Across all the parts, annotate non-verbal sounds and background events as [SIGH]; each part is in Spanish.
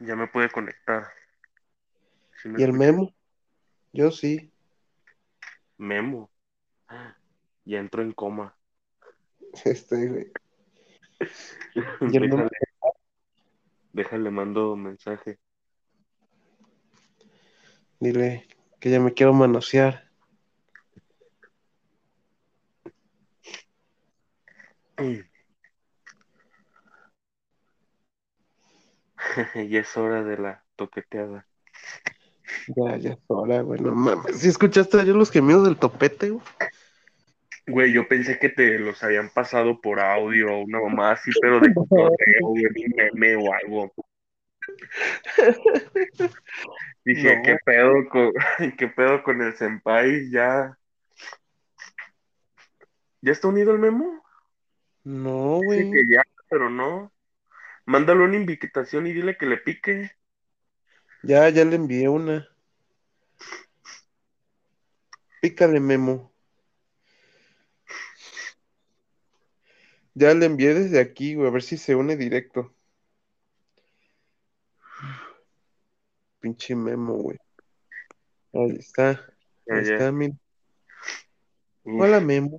Ya me pude conectar. ¿Sí me ¿Y el escuchas? memo? Yo sí. Memo. [GASPS] Ya entró en coma. [LAUGHS] Este, güey. [LAUGHS] ¿Y el memo? Déjale, déjale, mando mensaje. Dile que ya me quiero manosear. [CLEARS THROAT] [LAUGHS] ya es hora de la toqueteada. Ya, ya es hora, güey. No mames. ¿Sí escuchaste ayer los gemidos del topete, güey? Güey, yo pensé que te los habían pasado por audio o una mamá así, pero de cotorreo, güey, un meme o algo. [LAUGHS] Dije, No. ¿qué pedo con, [LAUGHS] qué pedo con el senpai? Ya. ¿Ya está unido el memo? No, güey. que ya, pero no. Mándale una invitación y dile que le pique. Ya, ya le envié una. Pícale, Memo. Ya le envié desde aquí, güey, a ver si se une directo. Pinche Memo, güey. Ahí está. Ahí está, mira. Hola, Memo.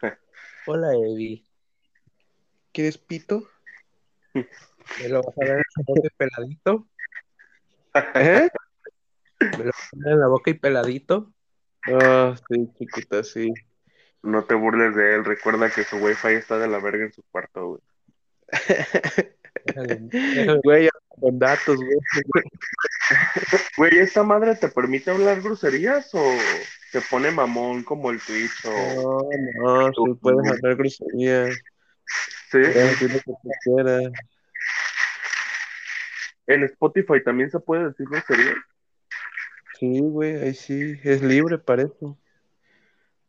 [LAUGHS] Hola, Evi. ¿Quieres pito? ¿Me lo vas a dar en la boca y peladito? ¿Eh? ¿Me lo vas a dar en la boca y peladito? Ah, sí, chiquita, sí. No te burles de él. Recuerda que su wifi está de la verga en su cuarto, güey. Güey, con datos, güey. Güey, ¿esta madre te permite hablar groserías o te pone mamón como el Twitch o... No, no, sí puedes hablar groserías. Sí, Puedes decir lo que tú quieras. en Spotify también se puede decir groserías. Sí, güey, ahí sí, es libre para eso.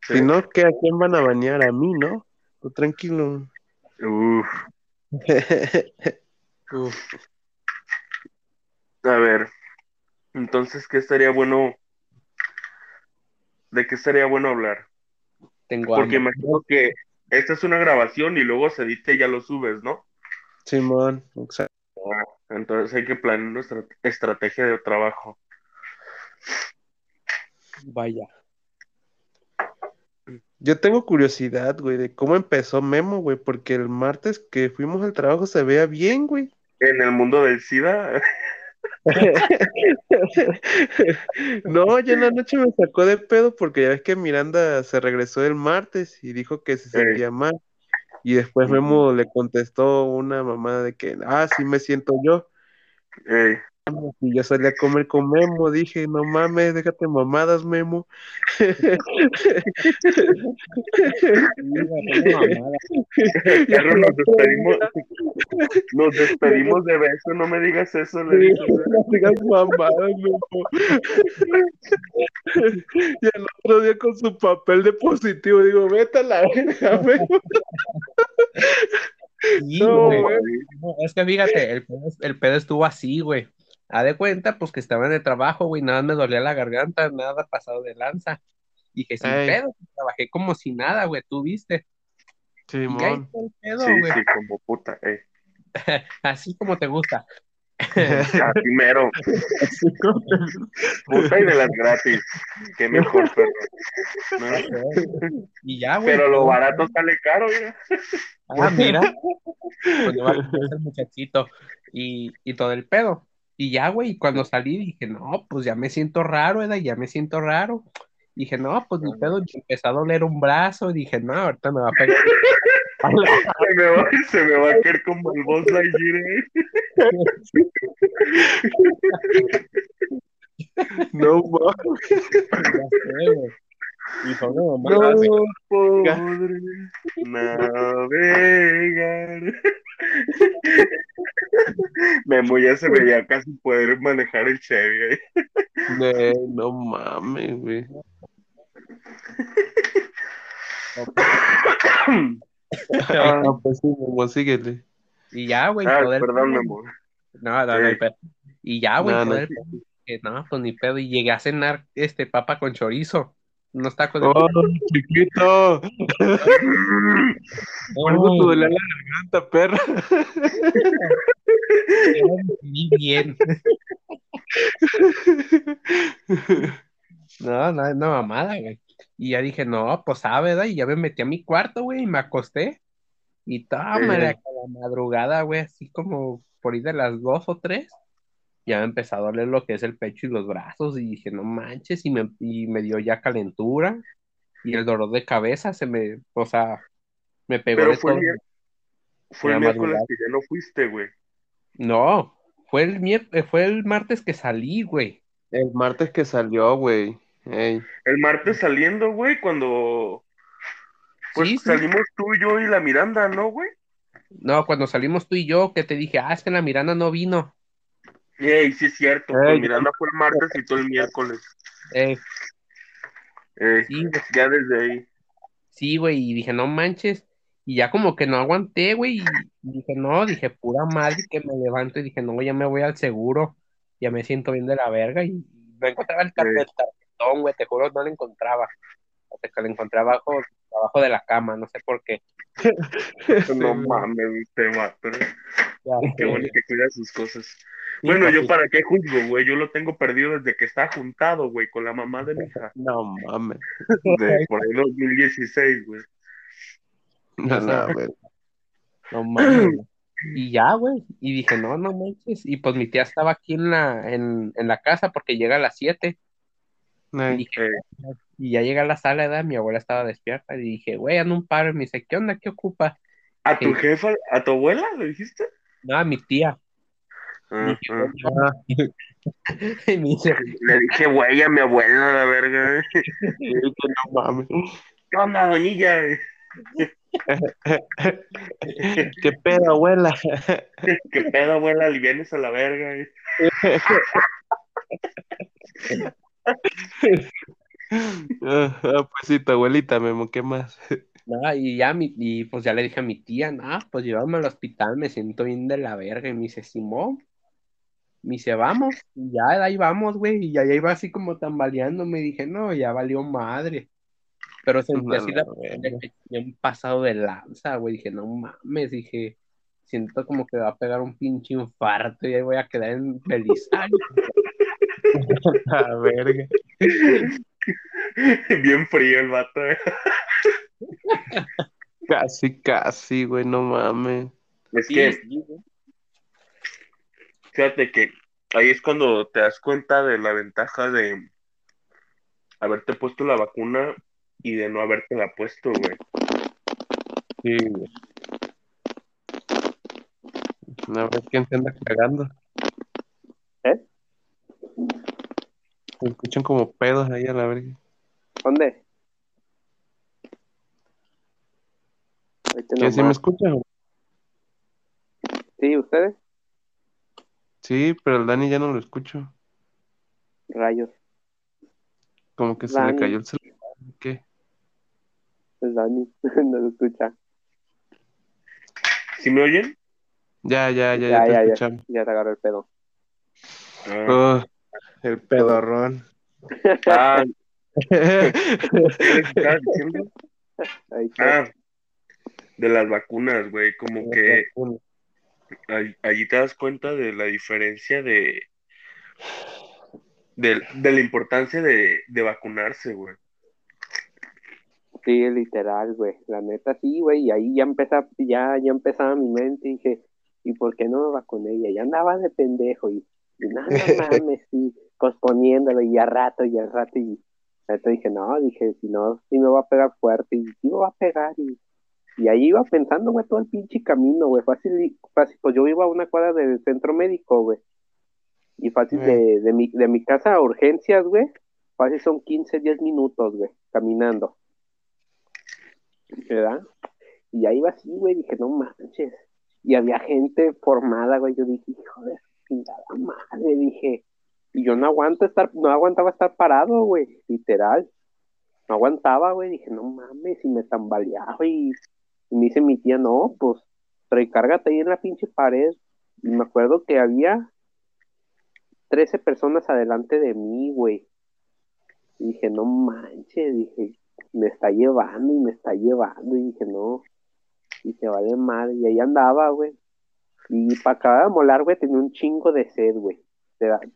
Sí. Si no, ¿qué, ¿a quién van a bañar? A mí, ¿no? Tú tranquilo. Uf, [LAUGHS] Uf, a ver, entonces, ¿qué estaría bueno? ¿De qué estaría bueno hablar? Tengo Porque hambre. imagino que esta es una grabación y luego se edita y ya lo subes, ¿no? Simón, exacto. Entonces hay que planear nuestra estrategia de trabajo. Vaya. Yo tengo curiosidad, güey, de cómo empezó Memo, güey, porque el martes que fuimos al trabajo se veía bien, güey. En el mundo del SIDA, [LAUGHS] No, ya en la noche me sacó de pedo porque ya ves que Miranda se regresó el martes y dijo que se sentía mal. Y después. Memo le contestó una mamada de que, ah, sí me siento yo. Y yo salí a comer con Memo, dije, no mames, déjate mamadas, Memo. nos despedimos, nos despedimos de beso, no me digas eso, le no digas mamadas, Memo. Y el otro día con su papel de positivo, digo, vete a la verga, Memo. Sí, No, güey. güey. No, es que fíjate, el pedo, el pedo estuvo así, güey. A de cuenta, pues que estaba en el trabajo, güey, nada me dolía la garganta, nada pasado de lanza. Dije, sin Ay. pedo, trabajé como si nada, güey, tú viste. Y está el pedo, Sí, güey. sí, como puta, ey. [LAUGHS] Así como te gusta. [LAUGHS] Así mero, puta y de las gratis. Qué mejor, perro. ¿no? Y ya, güey. Pero lo barato sale caro, mira. Ah, mira. [LAUGHS] Pues yo voy a conocer al muchachito y, y todo el pedo. Y ya, güey, y cuando salí dije, no, pues ya me siento raro, Eda, ya me siento raro. Dije, no, pues mi pedo, empezó a doler un brazo. Dije, no, ahorita me va a pegar. [LAUGHS] Se me va, se me va a caer como el boss Lightyear, eh. [LAUGHS] No mames. Mamada, No, podré navegar. Memo ya se veía casi poder manejar el Chevy. ¿eh? ne- no mames, güey. Ah, no, pues sí, Memo, síguele. Y ya, güey, Ah, perdón. Memo. No, no, no, Sí. pero- Y ya, güey, No, no. Dije, no, pues ni pedo. Y llegué a cenar este papa con chorizo. Unos tacos de ¡Oh, chiquito! [LAUGHS] Por eso te dolía la garganta, perra. Muy bien. [LAUGHS] No, no, no mamada, güey. Y ya dije, no, pues sabe, ¿verdad? Y ya me metí a mi cuarto, güey, y me acosté. Y tómale, Eh. a la madrugada, güey, así como por ahí de las dos o tres, ya me empezó a doler lo que es el pecho y los brazos. Y dije, no manches, y me, y me dio ya calentura. Y el dolor de cabeza se me, o sea, me pegó Pero de fue todo. el, fue el miércoles que ya no fuiste, güey. No, fue el mier- eh, fue el martes que salí, güey. El martes que salió, güey. Ey. El martes saliendo, güey, cuando pues Sí, sí. salimos tú, yo y la Miranda, ¿no, güey? No, cuando salimos tú y yo, que te dije, ah, es que la Miranda no vino. Ey, sí es cierto. Ey. Pues Miranda fue el martes y tú el miércoles. Ey, sí, ya desde ahí. Sí, güey, y dije, no manches. Y ya como que no aguanté, güey, y dije, no, dije, pura madre que me levanto y dije, no, ya me voy al seguro, ya me siento bien de la verga y no encontraba el tarjetón, güey, te juro, no lo encontraba. Hasta que lo encontré abajo, abajo de la cama, no sé por qué. [LAUGHS] No mames, te mato. Qué bueno que cuida sus cosas. Bueno, yo para qué juzgo, güey. Yo lo tengo perdido desde que está juntado, güey, con la mamá de mi hija. No mames. De por ahí 2016, güey. No, no, güey. [CLEARS THROAT] No mames. Y ya, güey. Y dije, no, no manches. Y pues mi tía estaba aquí en la, en, en la casa porque llega a las 7. Y dije, Eh, Y ya llegué a la sala, ¿verdad? Mi abuela estaba despierta y dije, güey, ando un paro. Y me dice, ¿qué onda? ¿Qué ocupa? ¿A tu jefa, a tu abuela, le dijiste? No, a mi tía. Ah, Dije, ah. "Oye". [LAUGHS] Y me dice, Le dije, güey, a mi abuela, la verga. No mames. ¿Qué onda, doñilla? [LAUGHS] ¿Qué pedo, abuela? [LAUGHS] ¿Qué pedo, abuela? Alivianes a la verga. Ah, ah, pues sí, tu abuelita, Memo, ¿qué más? no, y ya, mi, y pues ya le dije a mi tía, no, pues llévame al hospital, me siento bien de la verga. Y me dice, Simón. Me dice, vamos. Y ya, de ahí vamos, güey. Y ya, ya iba así como tambaleando. Me dije, no, ya valió madre. Pero sentí No, así no, la bien pasado de lanza, güey. Dije, no mames, dije, siento como que va a pegar un pinche infarto y ahí voy a quedar en Belisario. [LAUGHS] A verga. [LAUGHS] Bien frío el vato. eh. Casi, casi, güey, no mames. Es Sí, que, sí, güey. Fíjate que ahí es cuando te das cuenta de la ventaja de haberte puesto la vacuna y de no haberte la puesto, güey. Sí, güey. A ver quién se anda cagando. ¿Eh? Se escuchan como pedos ahí a la verga. ¿Dónde? ¿Qué, sí me escuchan? Sí, ¿ustedes? Sí, pero el Dani ya no lo escucho. Rayos. Como que se le cayó el celular. ¿Qué? Es Dani, [LAUGHS] no lo escucha. ¿Sí me oyen? Ya, ya, ya, Ya, ya, te ya, ya. escuchamos. Ya te agarró el pedo. Ah, Oh, el pedorrón. Ah. [LAUGHS] Ah, de las vacunas, güey. Como que ahí- allí te das cuenta de la diferencia de, de, de la importancia de, de vacunarse, güey. Sí, literal, güey. La neta, sí, güey. Y ahí ya empezaba, ya, ya empezaba mi mente y dije, ¿y por qué no me vacuné? Y ya andaba de pendejo y, y no [LAUGHS] mames, sí, posponiéndolo y ya rato, y ya rato. Y entonces dije, no, dije, si no, sí me va a pegar fuerte y sí me va a pegar. Y, y ahí iba pensando, güey, todo el pinche camino, güey. Fácil, fácil, pues yo iba a una cuadra del centro médico, güey. Y fácil Eh. de, de, mi, de mi casa a urgencias, güey. Fácil son 15, 10 minutos, güey, caminando. ¿verdad? Y ahí iba así, güey, dije, no manches. Y había gente formada, güey, yo dije, hijo de chingada madre, dije, y yo no aguanto estar, no aguantaba estar parado, güey, literal. No aguantaba, güey, dije, no mames, y me tambaleaba y, y me dice mi tía, no, pues, recárgate ahí en la pinche pared. Y me acuerdo que había 13 personas adelante de mí, güey. Y dije, no manches, dije, me está llevando y me está llevando. Y dije, no. Y se vale mal. Y ahí andaba, güey. Y para acabar de molar, güey, tenía un chingo de sed, güey.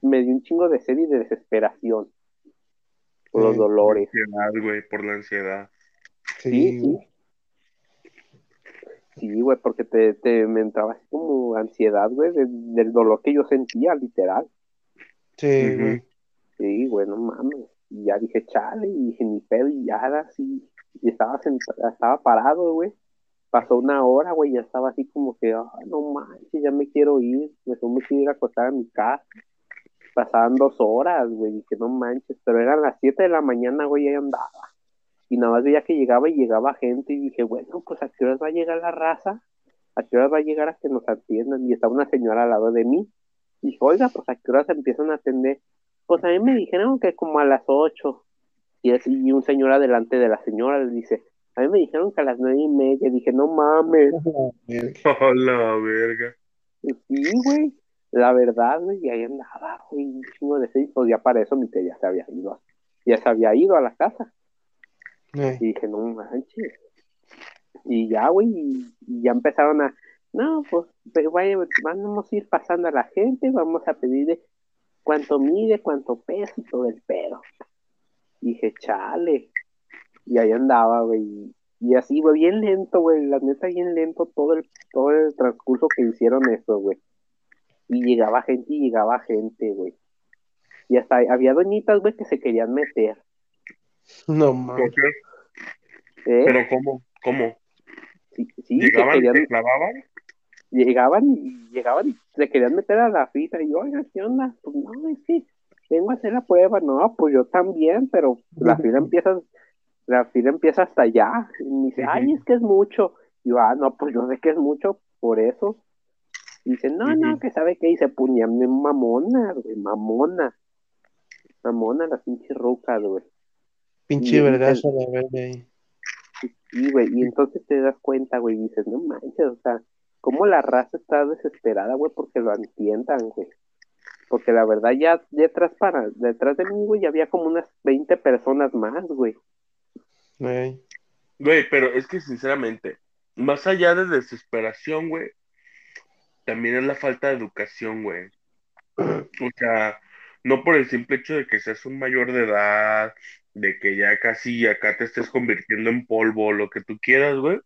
Me dio un chingo de sed y de desesperación. Por los dolores. Ansiedad, güey, por la ansiedad. Sí, Sí, sí. Sí, güey, porque te, te me entraba así como ansiedad, güey, de- del dolor que yo sentía, literal. sí, güey. Sí, güey, no mames. Y ya dije, chale, y dije, ni pedo, y ya era así. Y estaba sentado, estaba parado, güey. Pasó una hora, güey, ya estaba así como que, ah, no manches, ya me quiero ir. Mejor me quiero ir a acostar a mi casa. Pasaban dos horas, güey, dije, no manches. Pero eran las siete de la mañana, güey, y ahí andaba. Y nada más veía que llegaba y llegaba gente, y dije, bueno, pues a qué horas va a llegar la raza. ¿A qué horas va a llegar a que nos atiendan? Y estaba una señora al lado de mí. Y dije, oiga, pues a qué horas empiezan a atender. Pues a mí me dijeron que como a las ocho. Y así y un señor adelante de la señora le dice, a mí me dijeron que a las nueve y media. Dije, no mames. [LAUGHS] Oh, la verga. [LAUGHS] Sí, güey. La verdad, güey. Y ahí andaba, güey. Un chingo de seis. Pues ya para eso mi tía ya se había ido. Ya se había ido a la casa. Eh, Y dije, no manches. Y ya, güey. Y, ya empezaron a, no, pues, pero vaya, vamos a ir pasando a la gente. Vamos a pedirle cuánto mide, cuánto pesa y todo el pedo. Dije, chale. Y ahí andaba, güey. Y así, güey, bien lento, güey. La neta, bien lento todo el, todo el transcurso que hicieron eso, güey. Y llegaba gente y llegaba gente, güey. Y hasta había doñitas, güey, que se querían meter. No ¿Por mames. ¿eh? ¿Pero cómo? ¿Cómo? Sí, sí, se ¿Llegaban y querían, te clavaban? llegaban y llegaban y se querían meter a la fila y oiga, ¿qué onda? Pues no, es que vengo a hacer la prueba, no, pues yo también, pero la fila empieza, la fila empieza hasta allá, y me dice, ay, es que es mucho, y yo, ah, no, pues yo sé que es mucho, por eso, y dice, no, no, que sabe qué, y se ponían bien mamona, güey, mamona, mamona la pinche ruca, güey, Pinche Y- vergazo la verga ahí. Y, güey, y entonces te das cuenta, güey, y dices, no manches, o sea, cómo la raza está desesperada, güey, porque lo entiendan, güey. Porque la verdad ya detrás para, detrás de mí, güey, ya había como unas 20 personas más, güey. Eh, Güey, pero es que sinceramente, más allá de desesperación, güey, también es la falta de educación, güey. O sea, no por el simple hecho de que seas un mayor de edad, de que ya casi acá te estés convirtiendo en polvo, lo que tú quieras, güey.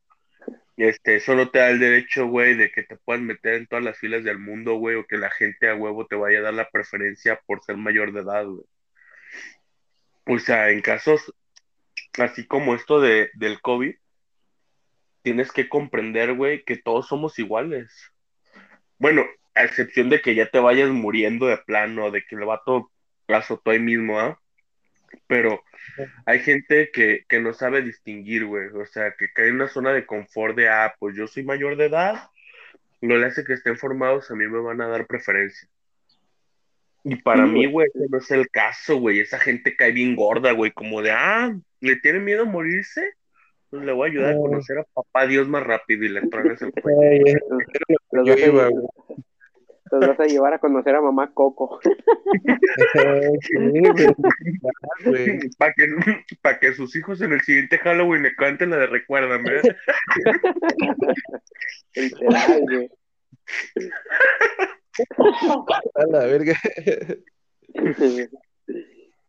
Este, eso no te da el derecho, güey, de que te puedan meter en todas las filas del mundo, güey, o que la gente a huevo te vaya a dar la preferencia por ser mayor de edad, güey. O sea, en casos así como esto de, del COVID, tienes que comprender, güey, que todos somos iguales. Bueno, a excepción de que ya te vayas muriendo de plano, de que el vato azotó ahí mismo, ¿ah? Pero hay gente que, que no sabe distinguir, güey. O sea, que cae en una zona de confort de, ah, pues yo soy mayor de edad, no le hace que estén formados, a mí me van a dar preferencia. Y para Sí, mí, güey. güey, ese no es el caso, güey. Esa gente cae bien gorda, güey, como de, ah, ¿le tiene miedo a morirse? Pues le voy a ayudar a No. conocer a papá Dios más rápido y le truenas el cuello. yo iba, lle- los vas a llevar a conocer a mamá Coco. [LAUGHS] Para que, pa' que sus hijos en el siguiente Halloween le canten la de Recuérdame. [LAUGHS] Literal, güey. A la verga.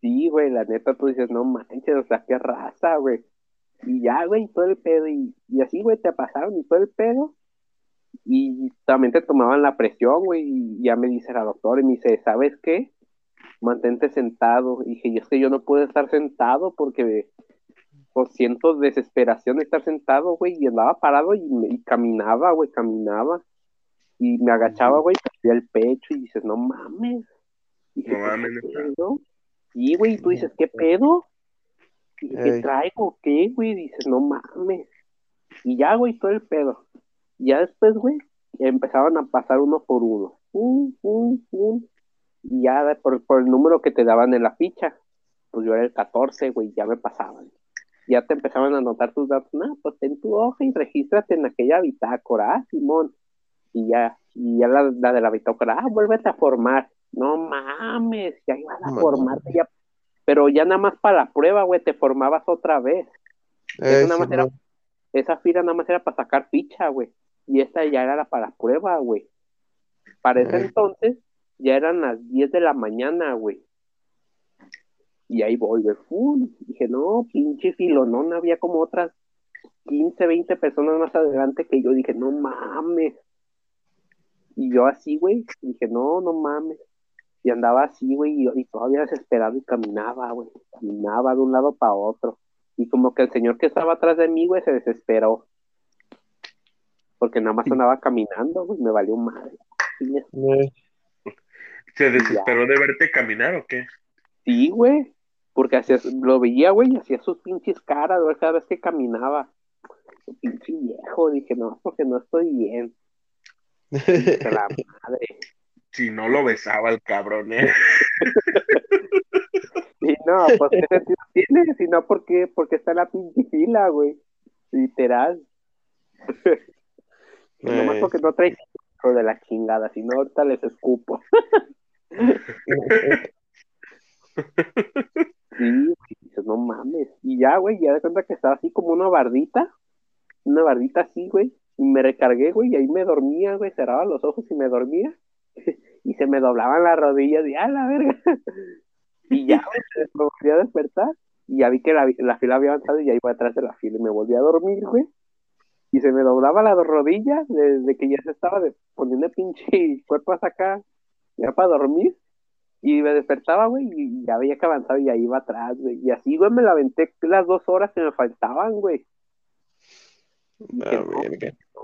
Sí, güey, la neta tú dices, no manches, o sea, qué raza, güey. Y ya, güey, todo el pedo, y, y así, güey, te pasaron y todo el pedo. Y también te tomaban la presión, güey, y ya me dice la doctora, y me dice, ¿sabes qué? Mantente sentado. Y dije, y es que yo no puedo estar sentado porque pues siento desesperación de estar sentado, güey, y andaba parado y, y caminaba, güey, caminaba. Y me agachaba, güey, y el pecho y dices, no mames. Dije, No "¿Pues mames, qué neta. pedo?". Y, güey, tú dices, ¿qué pedo? Y dije, ¿Qué traigo? ¿Qué, güey? Dices, no mames. Y ya, güey, todo el pedo. Ya después, güey, empezaban a pasar uno por uno. Un, un, un. Y ya por, por el número que te daban en la ficha, pues yo era el 14, güey, ya me pasaban. Ya te empezaban a anotar tus datos. No, pues ten tu hoja y regístrate en aquella bitácora, ah, Simón. Y ya, y ya la, la de la bitácora, ah, vuélvete a formar. No mames, ya iban a formarte, ya, Pero ya nada más para la prueba, güey, te formabas otra vez. Eh, Eso nada más era-. Esa fila nada más era para sacar ficha, güey. Y esta ya era para prueba, güey. Para ese entonces ya eran las 10 de la mañana, güey. Y ahí voy, güey. Dije, no, pinche filonón, había como otras 15, 20 personas más adelante que yo. Dije, no mames. Y yo así, güey, dije, no, no mames. Y andaba así, güey, y, y todavía desesperado y caminaba, güey. Caminaba de un lado para otro. Y como que el señor que estaba atrás de mí, güey, se desesperó. Porque nada más andaba caminando, güey, me valió madre. Eh, ¿Se desesperó de verte caminar o qué? Sí, güey. Porque hacía, lo veía, güey, y hacía sus pinches caras, güey, cada vez que caminaba. Pinche viejo, dije, no, porque no estoy bien. Dije, la [LAUGHS] madre. Si no lo besaba el cabrón, ¿eh? Y no, pues qué sentido tiene, si no, ¿por qué? Porque está en la pinche fila, güey. Literal. [LAUGHS] Nomás Eh. porque no traes de la chingada, si no, ahorita les escupo. Sí, güey, dices, no mames. Y ya, güey, ya de cuenta que estaba así como una bardita, una bardita así, güey, y me recargué, güey, y ahí me dormía, güey, cerraba los ojos y me dormía, [LAUGHS] y se me doblaban las rodillas, y a la verga. Y ya, güey, me volví a despertar, y ya vi que la, la fila había avanzado y ya iba atrás de la fila, y me volví a dormir, güey. Y se me doblaba la rodilla desde que ya se estaba de- poniendo el pinche [LAUGHS] cuerpo hasta acá, ya para dormir. Y me despertaba, güey, y ya veía que avanzaba y ahí iba atrás, güey. Y así, güey, me la aventé las dos horas que me faltaban, güey. Dije, no,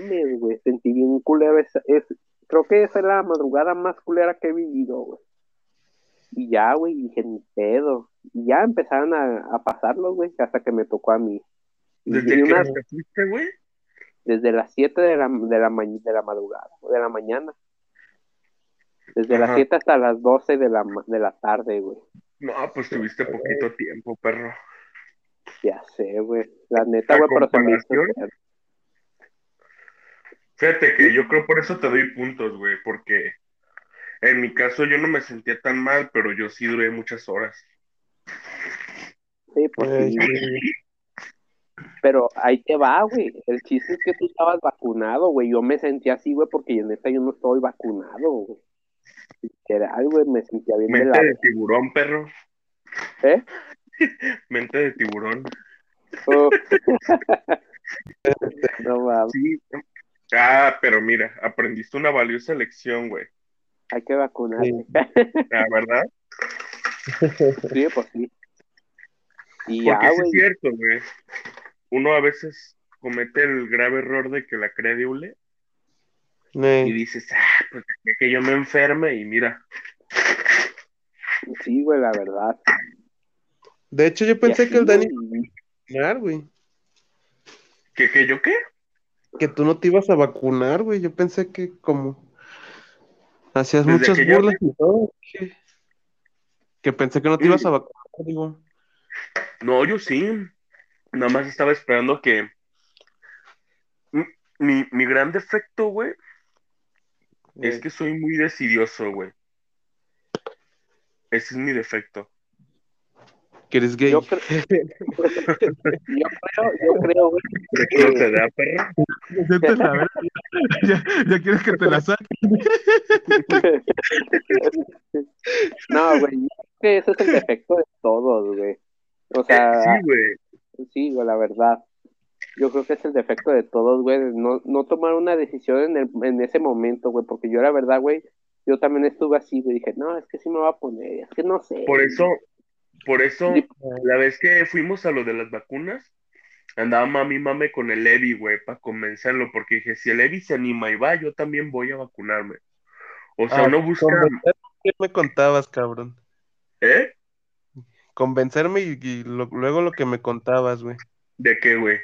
mames, güey, sentí bien culero. es, creo que esa es la madrugada más culera que he vivido, güey. Y ya, güey, dije, ni pedo. Y ya empezaron a, a pasarlos, güey, hasta que me tocó a mí. ¿Desde una- qué hora te fuiste, güey? desde las 7 de la, de la, ma- de la madrugada, de la mañana. Desde las Ajá. 7 hasta las 12 de la, de la tarde, güey. No, pues tuviste poquito tiempo, perro. Ya sé, güey. La neta, A güey, pero se me hizo. Fíjate que yo creo por eso te doy puntos, güey, porque en mi caso yo no me sentía tan mal, pero yo sí duré muchas horas. Sí, pues Eh, sí, sí. Pero ahí te va, güey. El chiste es que tú estabas vacunado, güey. Yo me sentía así, güey, porque neta yo no estoy vacunado, güey. Literal, güey, me sentía bien de Mente la... de tiburón, perro. ¿Eh? [LAUGHS] Mente de tiburón. Oh. [LAUGHS] no mames, Sí. Ah, pero mira, aprendiste una valiosa lección, güey. hay que vacunarse. Sí. La verdad. [LAUGHS] Sí, pues sí. Y Porque ya, sí es cierto, güey. Uno a veces comete el grave error de que la cree de hule Eh, y dices, ah, pues que yo me enferme y mira. Sí, güey, la verdad. De hecho, yo pensé así, que el Dani güey, iba a vacunar, güey. ¿Qué, qué, yo qué? Que tú no te ibas a vacunar, güey. Yo pensé que como hacías Desde muchas burlas y todo. Que, que pensé que no te ibas a vacunar, digo. No, yo sí. Nada más estaba esperando que. Mi, mi, mi gran defecto, güey, es Eh, que soy muy decidioso, güey. Ese es mi defecto. que eres gay. Yo, cre- [LAUGHS] yo creo, yo creo, güey, ¿De qué no te da, perro? Ya, ya quieres que te la saque. [LAUGHS] No, güey, yo creo que ese es el defecto de todos, güey. O sea, Sí, güey. Sí, güey, la verdad. Yo creo que es el defecto de todos, güey, no, no tomar una decisión en, el, en ese momento, güey, porque yo la verdad, güey, yo también estuve así, güey, dije, no, es que sí me va a poner, es que no sé. Por eso, por eso, Sí. la vez que fuimos a lo de las vacunas, andaba mami mame con el Levi, güey, para convencerlo, porque dije, si el Levi se anima y va, yo también voy a vacunarme. O sea, Ah, uno busca, ¿qué me contabas, cabrón? ¿eh? Convencerme y, y lo- luego lo que me contabas, güey. ¿De qué, güey?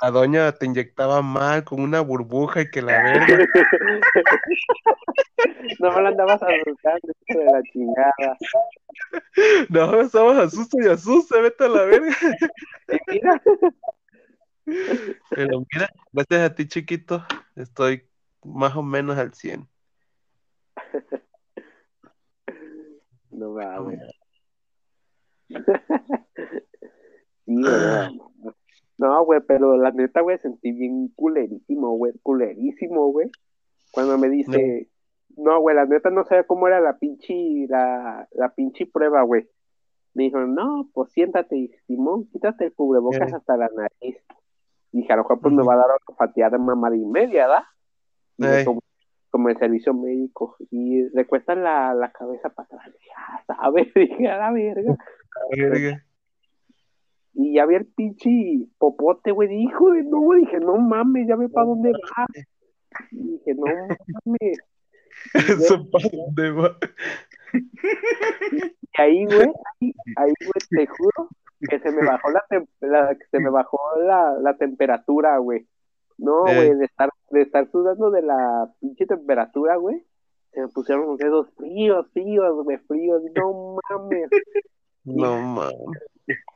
La doña te inyectaba mal con una burbuja y que la verga. [LAUGHS] no me la andabas asustando, hijo de la chingada. No, estabas asusto y asusta, vete a la verga. Mira, Pero mira, gracias a ti, chiquito, estoy más o menos al 100. no. Sí, güey, [LAUGHS] no, no, güey, pero la neta, güey, sentí bien culerísimo, güey, culerísimo, güey. Cuando me dice, no, güey, la neta no sabía cómo era la pinche, la, la pinche prueba, güey. Me dijo, no, pues siéntate, Simón, quítate el cubrebocas Eh. hasta la nariz. Dije, a lo mejor pues me va a dar una fatiada de mamada y media, ¿da? Y me como el servicio médico y le cuestan la, la cabeza para atrás. Dije, ah, ¿sabes? [LAUGHS] Dije, a la verga. Verga. Y ya vi el pinche popote, güey. Hijo de no, dije, no mames, ya ve para dónde va. Y dije, no mames. [LAUGHS] Eso para dónde va. Y ahí, güey, ahí, ahí, güey, te juro que se me bajó la, la- que se me bajó la, la temperatura, güey. No, Eh. güey, de estar, de estar sudando de la pinche temperatura, güey. Se me pusieron los dedos fríos, fríos, güey, fríos. No mames. No [LAUGHS] mames.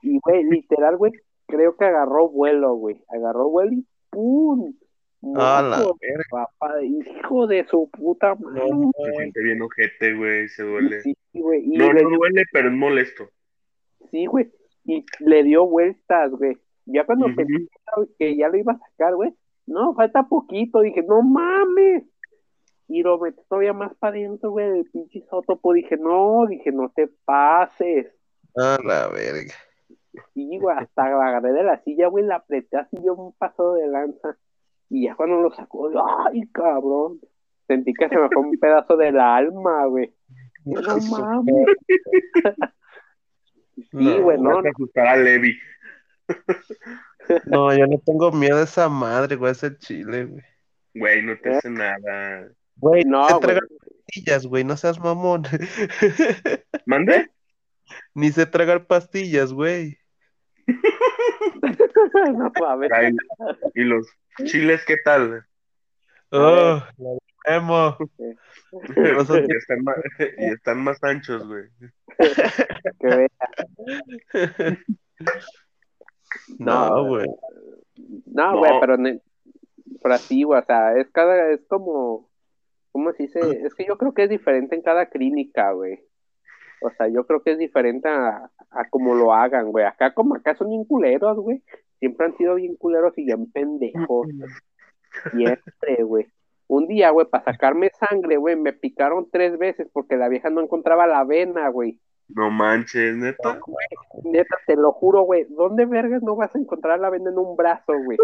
Y, güey, literal, güey, creo que agarró vuelo, güey. Agarró vuelo y ¡pum! A la papá, hijo de su puta madre. No, Se siente bien ojete, güey, se duele. Sí, güey. Y No, le no duele, pero es molesto. Sí, güey. Y le dio vueltas, güey. Ya cuando pensé que ya lo iba a sacar, güey. No, falta poquito. Dije, no mames. Y lo metí todavía más para adentro, güey, del pinche sotopo. Dije, no, dije, no te pases. A la verga. Sí, güey, hasta la agarré de la silla, güey, la apreté así yo un paso de lanza. Y ya cuando lo sacó, ay, cabrón. Sentí que se me fue un [LAUGHS] pedazo del alma, güey. Dije, No mames. Sí, güey, no, a Levi. [LAUGHS] No, yo no tengo miedo a esa madre, güey, ese chile, güey. Güey, no te ¿Eh? hace nada. Güey, no, te güey. pastillas, güey, no seas mamón. [LAUGHS] ¿Mande? Ni sé tragar pastillas, güey. [LAUGHS] no. Ay, ¿Y los chiles qué tal? Oh, la emo. Y, están más, y están más anchos, güey. Que vea. No, güey. No, güey, No. pero, pero así, güey, o sea, es cada, es como, ¿cómo se dice? [CLEARS THROAT] Es que yo creo que es diferente en cada clínica, güey. O sea, yo creo que es diferente a, a cómo lo hagan, güey. Acá como acá son bien culeros, güey. Siempre han sido bien culeros y bien pendejos. Siempre, güey. Un día, güey, para sacarme sangre, güey, me picaron tres veces porque la vieja no encontraba la vena, güey. No manches, neta. Neta, te lo juro, güey. ¿Dónde vergas no vas a encontrar la vena en un brazo, güey?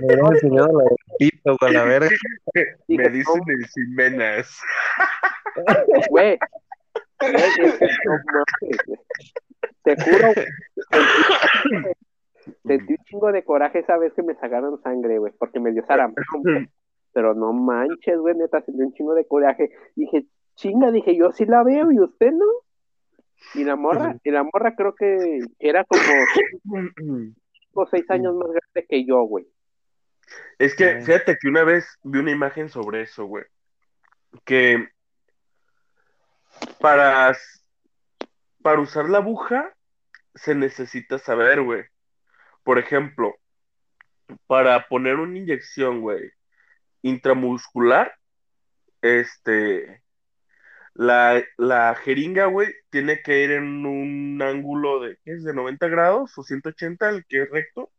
Me hubieras enseñado la pito, güey, a la verga. [LAUGHS] Me dicen el sin venas. Güey, Te juro, güey, sentí un chingo de coraje esa vez que me sacaron sangre, güey, porque me dio sarampión. Pero no manches, güey, neta, sentí un chingo de coraje. Dije, chinga, dije, yo sí la veo y usted no. Y la morra, y la morra creo que era como cinco o seis años más grande que yo, güey. Es que fíjate que una vez vi una imagen sobre eso, güey. Que para, para usar la aguja se necesita saber, güey. Por ejemplo, para poner una inyección, güey, intramuscular, este, la, la jeringa, güey, tiene que ir en un ángulo de, ¿qué es? De 90 grados o 180, el que es recto.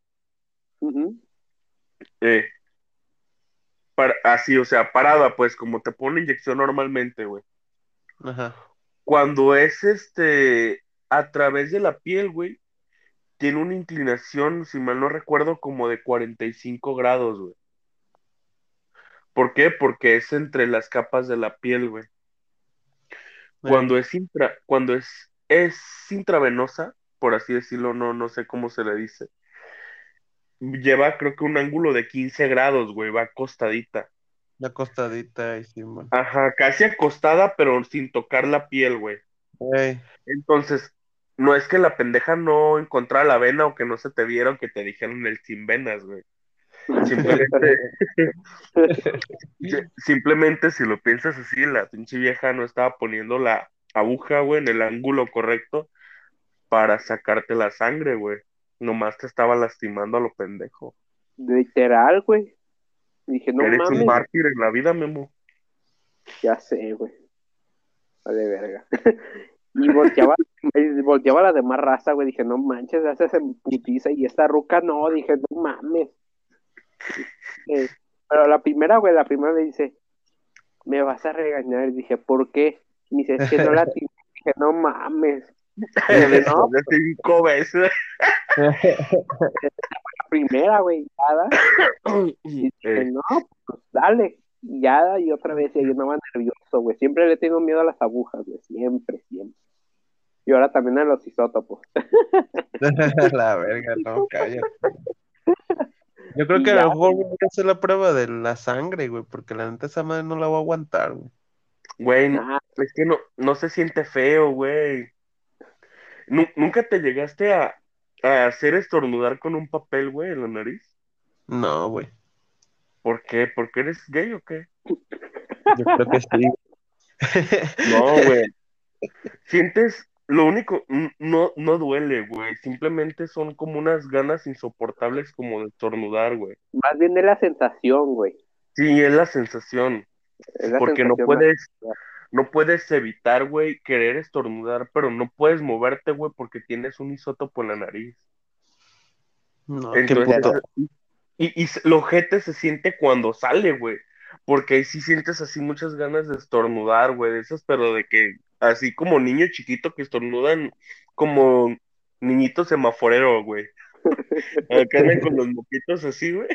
Eh, para, así, o sea, parada, pues, como te pone inyección normalmente, güey. Ajá. Cuando es este a través de la piel, güey, tiene una inclinación, si mal no recuerdo, como de 45 grados, güey. ¿Por qué? Porque es entre las capas de la piel, güey. Cuando es intra, cuando es, es intravenosa, por así decirlo, no, no sé cómo se le dice. Lleva, creo que un ángulo de 15 grados, güey, va acostadita. La costadita ahí, sí, man. Ajá, casi acostada, pero sin tocar la piel, güey. Ey, Entonces, no es que la pendeja no encontrara la vena o que no se te viera o que te dijeron el sin venas, güey. Simplemente, [LAUGHS] simplemente si lo piensas así, la pinche vieja no estaba poniendo la aguja, güey, en el ángulo correcto para sacarte la sangre, güey. Nomás te estaba lastimando a lo pendejo. Literal, güey. Dije, no Eres un mames. mártir en la vida, Memo. Ya sé, güey. Vale, verga. [LAUGHS] Y volteaba, volteaba a la demás raza, güey. Dije, no manches, haces en putiza. Y esta ruca no, dije, no mames. [LAUGHS] Eh, pero la primera, güey, la primera me dice, me vas a regañar. Y dije, ¿por qué? Y me dice, es que no la atiné. [LAUGHS] Dije, no mames. no. De cinco veces. Primera, güey, nada. [COUGHS] Y dije, Eh, no, pues dale. Y ya, y otra vez, y yo andaba nervioso, güey. Siempre le tengo miedo a las agujas, güey. Siempre, siempre. Y ahora también a los isótopos. [LAUGHS] La verga, no, cállate. Yo creo que a lo mejor voy a hacer la prueba de la sangre, güey, porque la neta esa madre no la voy a aguantar, güey. Güey, no- Ah, es que no, no se siente feo, güey. Nu- ¿Nunca te llegaste a, a hacer estornudar con un papel, güey, en la nariz? No, güey. ¿Por qué? ¿Porque eres gay o qué? Yo creo que sí. [LAUGHS] No, güey. [LAUGHS] Sientes, lo único, no, no duele, güey. Simplemente son como unas ganas insoportables como de estornudar, güey. más bien es la sensación, güey. Sí, es la sensación. Es la Porque no puedes, no puedes evitar, güey, querer estornudar, pero no puedes moverte, güey, porque tienes un isótopo en la nariz. No, qué Entonces, puto. y, y lo ojete se siente cuando sale, güey. Porque ahí sí sientes así muchas ganas de estornudar, güey, de esas, pero de que, así como niño chiquito que estornudan como niñito semaforero, güey. [LAUGHS] Acá andan con los moquitos así, güey.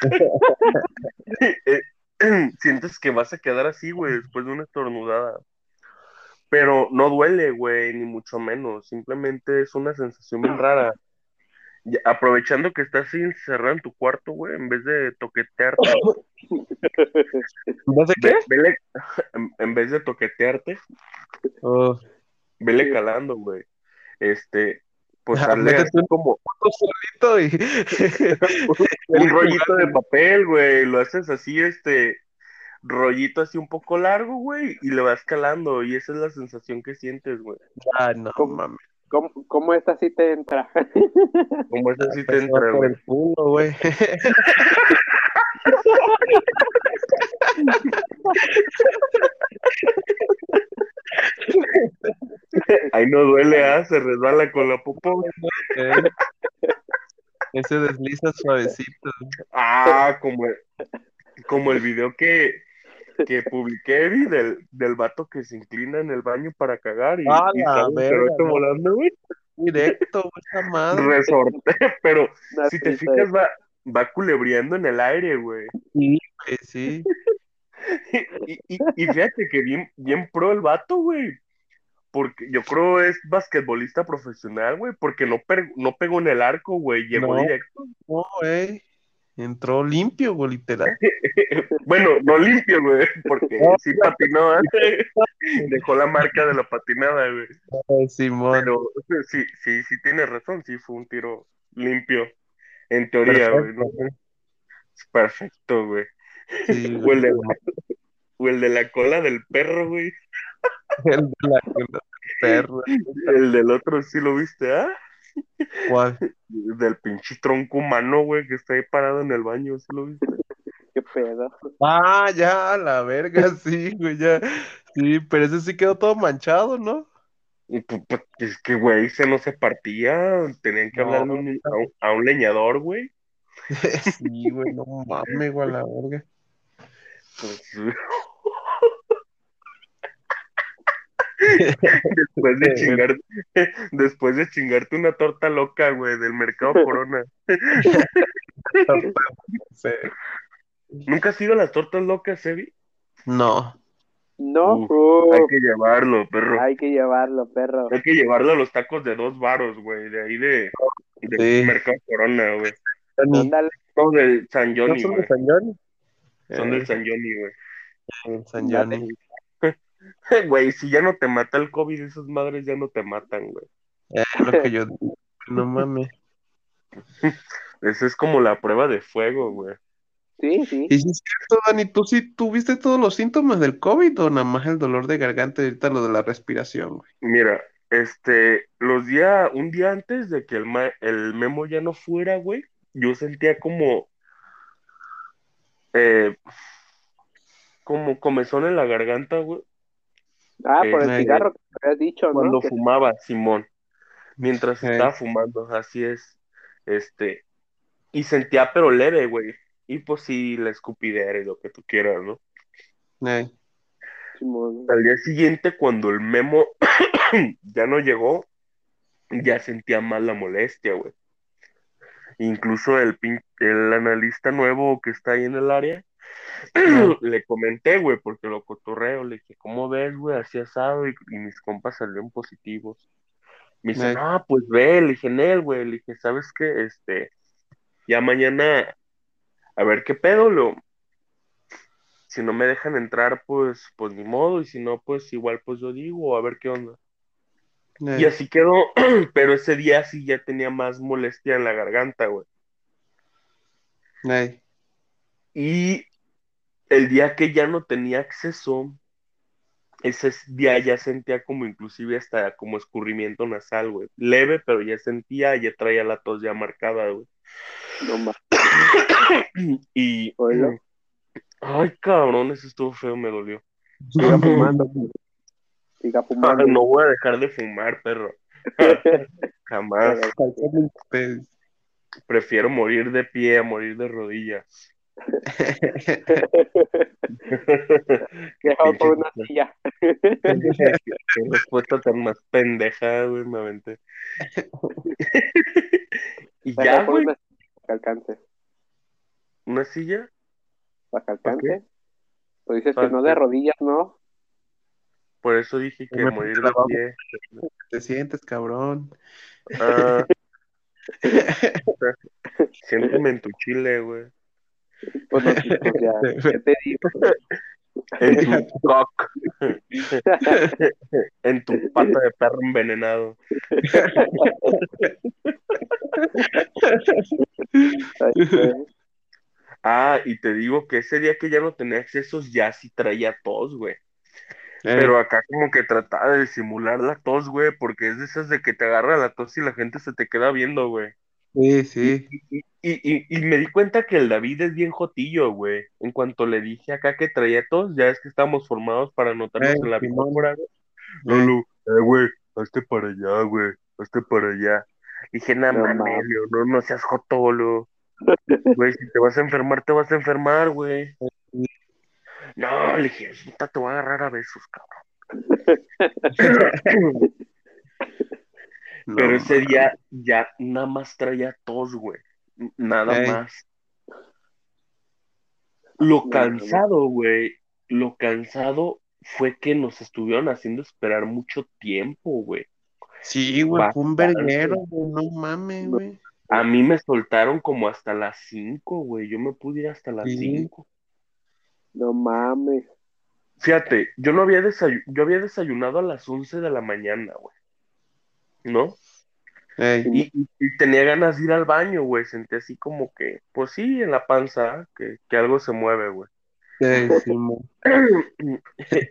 [LAUGHS] [CLEARS THROAT] Sientes que vas a quedar así, güey, después de una estornudada. Pero no duele, güey, ni mucho menos. Simplemente es una sensación bien rara. Y aprovechando que estás encerrado en tu cuarto, güey, en vez de toquetearte, ¿No sé qué? vele, en vez de toquetearte, Oh, vele calando, güey. Este, pues Ah, un- como solito y... [LAUGHS] [LAUGHS] un rollito de papel, güey. Lo haces así, este, rollito así un poco largo, güey, y le vas calando. Y esa es la sensación que sientes, güey. Ah, no, ¿Cómo? mames. ¿Cómo, cómo esta sí te entra? [LAUGHS] Como esa sí te entra, güey. el culo, güey. Ahí no duele, ah, se resbala con la popó. Eh, Ese desliza suavecito. Ah, como el, como el video que, que publiqué, vi, del, del vato que se inclina en el baño para cagar y, Ah, y la sale verga, no. volando, güey. Directo, güey, esa madre. Resorte, [LAUGHS] pero Una si te fijas va, va culebreando en el aire, güey. Sí, güey, sí. [LAUGHS] Y, y, y fíjate que bien, bien pro el vato, güey. Porque yo creo es basquetbolista profesional, güey, porque no, no pegó en el arco, güey, llegó No. directo. No, güey. Entró limpio, güey, literal. [LAUGHS] Bueno, no limpio, güey, porque No. sí patinó, ¿eh? [LAUGHS] dejó la marca de la patinada, güey. Simón. Pero sí, sí, sí tienes razón, sí fue un tiro limpio, en teoría, güey. ¿no? Perfecto, güey. Sí, [LAUGHS] O el, de güey. la, o el de la cola del perro, güey. El de la perro. El del otro, sí lo viste, ¿ah? ¿Cuál? Del pinche tronco humano, güey, que está ahí parado en el baño, ¿sí lo viste? Qué pedo. Ah, ya, la verga, [LAUGHS] sí, güey, ya. Sí, pero ese sí quedó todo manchado, ¿no? Es que, güey, se no se partía, tenían que No. hablarle a un, a un- a un leñador, güey. [LAUGHS] Sí, güey, no mames, güey, la verga. Pues, [LAUGHS] después de [LAUGHS] chingar, [LAUGHS] después de chingarte una torta loca, güey, del mercado Corona. [LAUGHS] Sí. ¿Nunca has ido a las tortas locas, Evi? No. No, Uf, uh, Hay que llevarlo, perro. hay que llevarlo, perro. Hay que llevarlo a los tacos de dos varos, güey, de ahí de, de Sí. mercado Corona, güey. No, del San ¿No Johnny, son güey. de San Johnny? Son Eh, del San Johnny, güey. San Johnny. [LAUGHS] Güey, si ya no te mata el COVID, esas madres ya no te matan, güey. Es lo que yo digo. No mames. [LAUGHS] Esa es como la prueba de fuego, güey. sí, sí. Y si es cierto, Dani, ¿tú sí tuviste todos los síntomas del COVID o nada más el dolor de garganta y ahorita lo de la respiración, güey? Mira, este, los días, un día antes de que el, ma- el memo ya no fuera, güey, yo sentía como, eh, como comezón en la garganta, güey. Ah, por el Eh, cigarro que te habías dicho, ¿no? Cuando fumaba, Simón. Mientras Eh. estaba fumando, así es. Este. Y sentía, pero leve, güey. Y pues sí, la escupidera y lo que tú quieras, ¿no? eh, Simón. Al día siguiente, cuando el memo [COUGHS] ya no llegó, ya sentía más la molestia, güey. Incluso el, pin- el analista nuevo que está ahí en el área, [CLEARS THROAT] le comenté, güey, porque lo cotorreo, le dije, ¿cómo ves, güey? Así asado y, y mis compas salieron positivos. Me dice, no, pues ve, le dije, Nel, güey, le dije, ¿sabes qué? Este, ya mañana, a ver qué pedo, lo, si no me dejan entrar, pues, pues ni modo, y si no, pues igual, pues yo digo, a ver qué onda. Y eh, así quedó, [CLEARS THROAT] pero ese día sí ya tenía más molestia en la garganta, güey. eh, Y el día que ya no tenía acceso, ese día ya sentía como inclusive hasta como escurrimiento nasal, güey. Leve, pero ya sentía, ya traía la tos ya marcada, güey. No mames. [COUGHS] Y... Oílo. Ay, cabrón, eso estuvo feo, me dolió. Siga fumando. Siga Ay, fumando. no voy a dejar de fumar, perro. [LAUGHS] Jamás. Prefiero morir de pie a morir de rodillas. [LAUGHS] Dejado por una silla. [LAUGHS] Qué respuesta tan más pendeja, güey, me aventé. [LAUGHS] y ya, Dejado por güey, una silla para que alcance. una silla. Para que alcance. Pues dices ¿Para que no de rodillas, ¿no? Por eso dije que Me morir de pie. te sientes, cabrón. Ah, siénteme en tu chile, güey. Pues no, ya. [LAUGHS] ¿Qué te digo? [LAUGHS] En [LAUGHS] tu cock. en tu pata de perro envenenado. Ah, y te digo que ese día que ya no tenía accesos, ya sí traía tos, güey. Eh, Pero acá como que trataba de disimular la tos, güey, porque es de esas de que te agarra la tos y la gente se te queda viendo, güey. Sí, sí. Y, y, y, y me di cuenta que el David es bien jotillo, güey. En cuanto le dije acá que traía tos, ya es que estamos formados para anotarnos Eh, en la bitácora, Lulu, eh, güey, hazte para allá, güey, hazte para allá. Dije, no, No mames, no, no seas jotolo. Güey, si te vas a enfermar, te vas a enfermar, güey. [LAUGHS] No, le dije, te voy a agarrar a besos, cabrón. [LAUGHS] [LAUGHS] no, Pero ese día ya nada más traía tos, güey. Nada más. Lo cansado, güey. Lo cansado fue que nos estuvieron haciendo esperar mucho tiempo, güey. Sí, güey, fue un verguero, güey, no mames, güey. A mí me soltaron como hasta las 5, güey. Yo me pude ir hasta las Sí. 5. No mames. Fíjate, yo no había desayu- yo había desayunado a las 11 de la mañana, güey. ¿No? Y, y- tenía ganas de ir al baño, güey. Sentí así como que, pues sí, en la panza, que, que algo se mueve, güey. ey, Simón. [LAUGHS]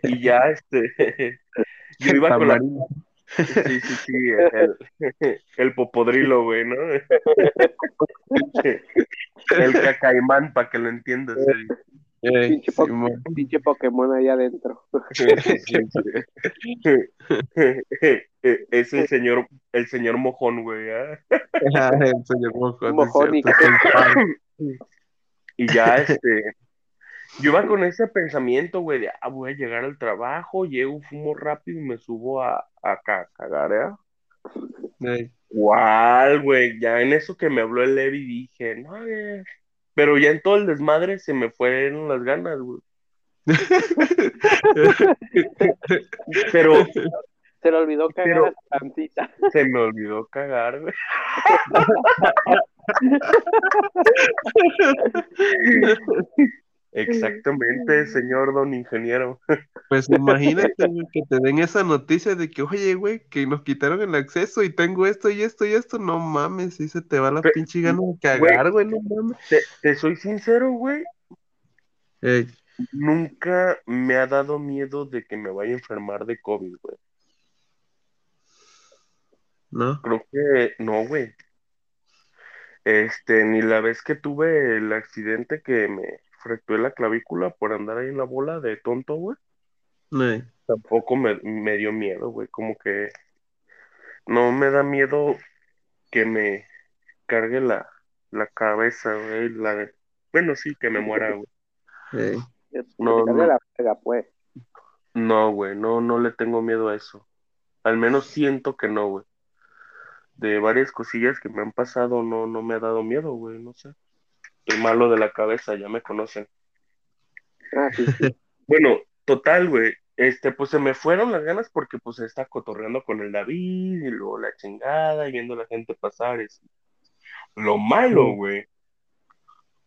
Y ya, este, [LAUGHS] yo iba con la, sí, sí, sí, el, el popodrilo, güey, ¿no? [LAUGHS] El cacaimán, para que lo entiendas. sí. Pinche, po- Simón. pinche Pokémon allá adentro. [LAUGHS] [LAUGHS] Es el señor, el señor mojón, güey. Ah, el señor Mojón, Mojón es y- es ya, este, yo iba con ese pensamiento, güey, de, ah, voy a llegar al trabajo, llego, fumo rápido y me subo a, a ca- cagar, ¿eh? ¿Cuál, güey? Ya en eso que me habló el Levi dije, no, güey. Pero ya en todo el desmadre se me fueron las ganas, güey. [LAUGHS] Pero Se le olvidó cagar Pero- a su pancita. se me olvidó cagar, güey. [LAUGHS] Exactamente, señor don ingeniero. [LAUGHS] Pues imagínate, que te den esa noticia de que, oye, güey, que nos quitaron el acceso y tengo esto y esto y esto. No mames, si se te va la pinche gana de cagar, güey, no mames. Te, te soy sincero, güey. Ey, Nunca me ha dado miedo de que me vaya a enfermar de COVID, güey. ¿no? Creo que no, güey. Este, ni la vez que tuve el accidente que me fracturé la clavícula por andar ahí en la bola de tonto, güey. Ey, tampoco me, me dio miedo, güey. Como que no me da miedo que me cargue la, la cabeza, güey. La. Bueno, sí, que me muera, güey. Ey. No, la verga, pues. No, güey, no, no le tengo miedo a eso. Al menos siento que no, güey. De varias cosillas que me han pasado, no, no me ha dado miedo, güey, no sé. Estoy malo de la cabeza, ya me conocen. Ah, sí, sí. [LAUGHS] Bueno, total, güey. Este, pues se me fueron las ganas porque pues se está cotorreando con el David y luego la chingada y viendo a la gente pasar. es- Lo malo, güey,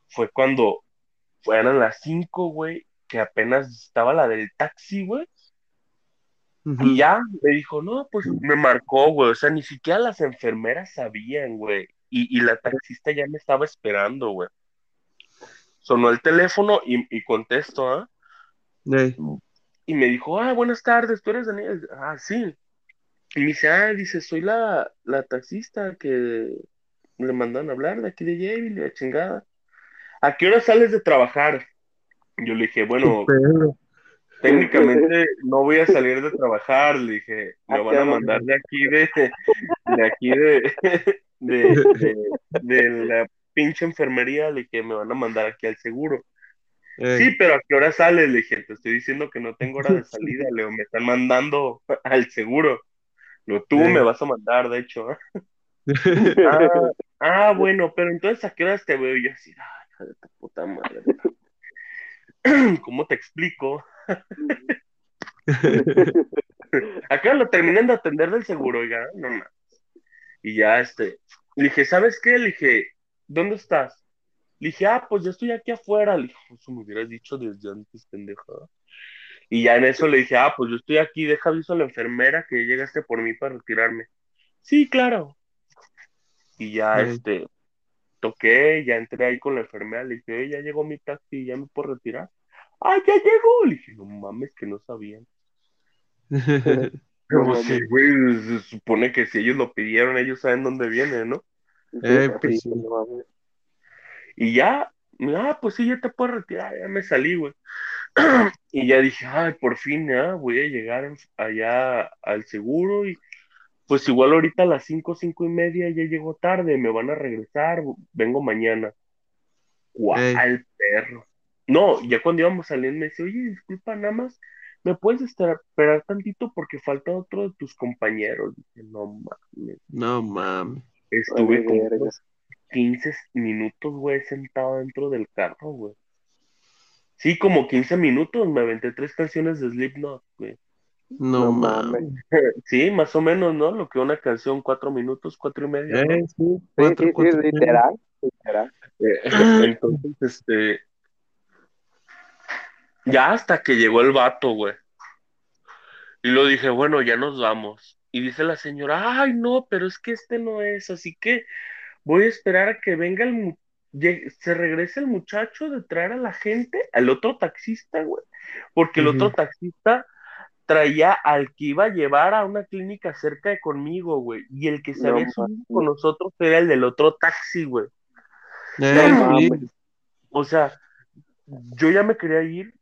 fue cuando fueron las cinco, güey, que apenas estaba la del taxi, güey. Y ya me dijo, no, pues me marcó, güey. O sea, ni siquiera las enfermeras sabían, güey. Y, y la taxista ya me estaba esperando, güey. Sonó el teléfono y, y contesto, ¿ah? Y me dijo, ah, buenas tardes, tú eres Daniel. Ah, sí. Y me dice, ah, dice, soy la, la taxista que le mandan a hablar de aquí de y la chingada. ¿A qué hora sales de trabajar? Yo le dije, bueno, Pero, técnicamente no voy a salir de trabajar, le dije, me Ah, van a mandar de aquí de, de aquí de, [LAUGHS] de, de, de la pinche enfermería, le dije, me van a mandar aquí al seguro. Sí, pero ¿a qué hora sales? Le dije, te estoy diciendo que no tengo hora de [LAUGHS] salida, Leo, me están mandando al seguro. No, tú me vas a mandar, de hecho. ¿eh? [LAUGHS] Ah, ah, bueno, pero entonces ¿a qué horas te veo? Y yo así, ay, hija de tu puta madre. [CLEARS THROAT] ¿Cómo te explico? [LAUGHS] Acá lo terminan de atender del seguro, oiga, no más. Y ya, este, le dije, ¿sabes qué? Le dije, ¿dónde estás? Le dije, ah, pues yo estoy aquí afuera. Le dije, eso me hubieras dicho desde antes, pendeja. Y ya en eso le dije, ah, pues yo estoy aquí, deja aviso a la enfermera que ya llegaste por mí para retirarme. Sí, claro. Y ya, este, toqué, ya entré ahí con la enfermera, le dije, "Oye, ya llegó mi taxi, ya me puedo retirar. Ah, ya llegó. Le dije, no mames, que no sabían. Pero [LAUGHS] sí, güey, se supone que si ellos lo pidieron, ellos saben dónde viene, ¿no? Eh, pues sí. Y ya, ah, pues sí, ya te puedes retirar, ya me salí, güey. [CLEARS THROAT] Y ya dije, ay, por fin, ya voy a llegar allá al seguro y pues igual ahorita a las cinco, cinco y media ya llego tarde, me van a regresar, vengo mañana. ¿Cuál perro? No, ya cuando íbamos saliendo me dice, oye, disculpa, nada más, ¿me puedes esperar tantito porque falta otro de tus compañeros? Dije, no mames, No mames. Estuve como verga. unos 15 minutos, güey, sentado dentro del carro, güey. Sí, como 15 minutos, me aventé tres canciones de Slipknot, güey. No, No mames. [LAUGHS] Sí, más o menos, ¿no? Lo que una canción, cuatro minutos, cuatro y medio, ¿no? Eh, sí, Sí, cuatro, sí, sí, cuatro, literal, literal. Eh, [LAUGHS] Entonces, este. Ya hasta que llegó el vato, güey. Y lo dije, bueno, ya nos vamos. Y dice la señora, ay, no, pero es que este no es, así que voy a esperar a que venga el. se regrese el muchacho de traer a la gente, al otro taxista, güey. Porque el otro taxista traía al que iba a llevar a una clínica cerca de conmigo, güey. Y el que se No había subido con nosotros era el del otro taxi, güey. Eh, No sí. O sea, yo ya me quería ir,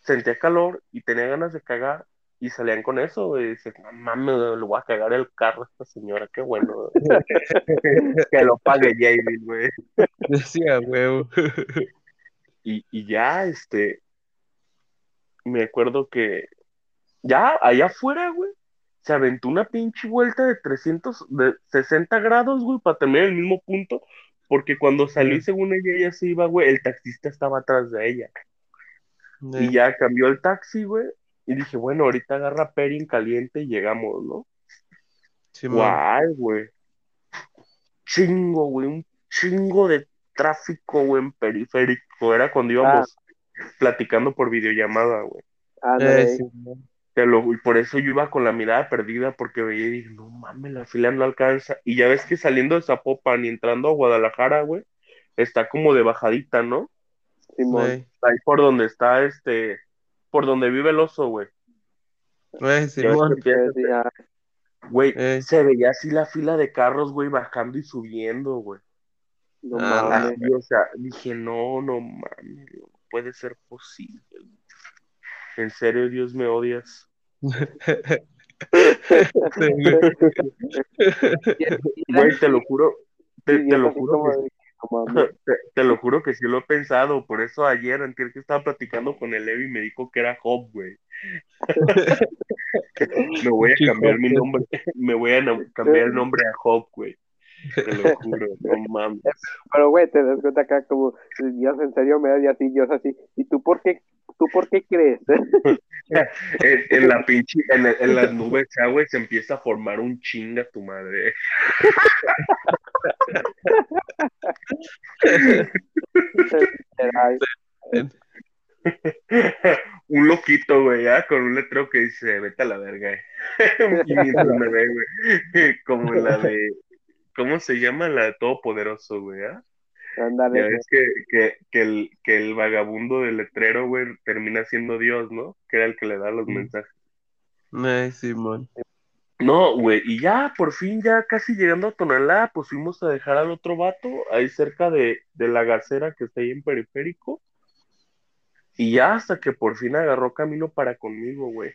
sentía calor y tenía ganas de cagar y salían con eso, güey. Dices, no mames, le voy a cagar el carro a esta señora, qué bueno. [LAUGHS] que lo pague Jabil, güey. Decía, huevo. Y, y ya, este, me acuerdo que ya allá afuera, güey, se aventó una pinche vuelta de 300, de 60 grados, güey, para terminar el mismo punto, porque cuando salió y según ella, ella se iba, güey, el taxista estaba atrás de ella. Y ya cambió el taxi, güey. Y dije, bueno, ahorita agarra Peri en caliente y llegamos, ¿no? Simón. Guay, güey. Chingo, güey. Un chingo de tráfico, güey, en periférico. Era cuando íbamos platicando por videollamada, güey. Ándale. Eh, Simón. Te lo- y por eso yo iba con la mirada perdida porque veía y dije, no mames, la fila no alcanza. Y ya ves que saliendo de Zapopan y entrando a Guadalajara, güey, está como de bajadita, ¿no? Simón. Eh, Ahí por donde está este, por donde vive el oso, güey. empieza Sí, ah, Güey, Eh. se veía así la fila de carros, güey, bajando y subiendo, güey. no Ah, mames. Y, o sea, dije, no, no mames, no puede ser posible. ¿En serio, Dios me odias? [LAUGHS] Güey, te lo juro, te, lo juro de, no mames. [LAUGHS] te, te lo juro que sí lo he pensado, por eso ayer, antes que estaba platicando con el Levi, me dijo que era Job, güey. [LAUGHS] [LAUGHS] Me voy a cambiar mi nombre, me voy a cambiar el nombre a Job, güey. [LAUGHS] Te lo juro, no mames. Pero, güey, te das cuenta acá como, Dios, en serio me da así, Dios así. ¿Y tú por qué, tú por qué crees? [LAUGHS] En, en la pinche, en, las nubes, ya, güey, se empieza a formar un chinga tu madre. Un loquito, güey, ¿ah? con un letrero que dice, vete a la verga. eh". [LAUGHS] y mientras me ve, güey, como la de, ¿cómo se llama? La de Todopoderoso, güey, ¿ah? Ya Ándale. ves que, que, que, el, que el vagabundo del letrero, güey, termina siendo Dios, ¿no? Que era el que le da los Mm. mensajes. Ay, Simón. No, güey, y ya, por fin, ya casi llegando a Tonalá, pues fuimos a dejar al otro vato, ahí cerca de, de la gacera que está ahí en Periférico. Y ya hasta que por fin agarró camino para conmigo, güey.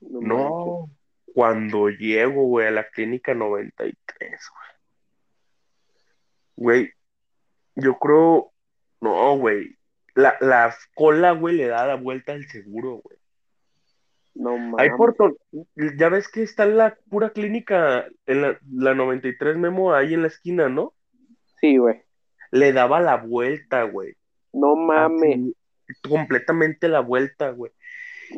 No. No, cuando llego, güey, a la clínica 93, güey. Güey, yo creo, no, güey. La, la cola, güey, le da la vuelta al seguro, güey. No Ahí mames. por ton- ya ves que está la pura clínica, en la, la 93 Memo, ahí en la esquina, ¿no? Sí, güey. Le daba la vuelta, güey. No mames. Así, completamente la vuelta, güey.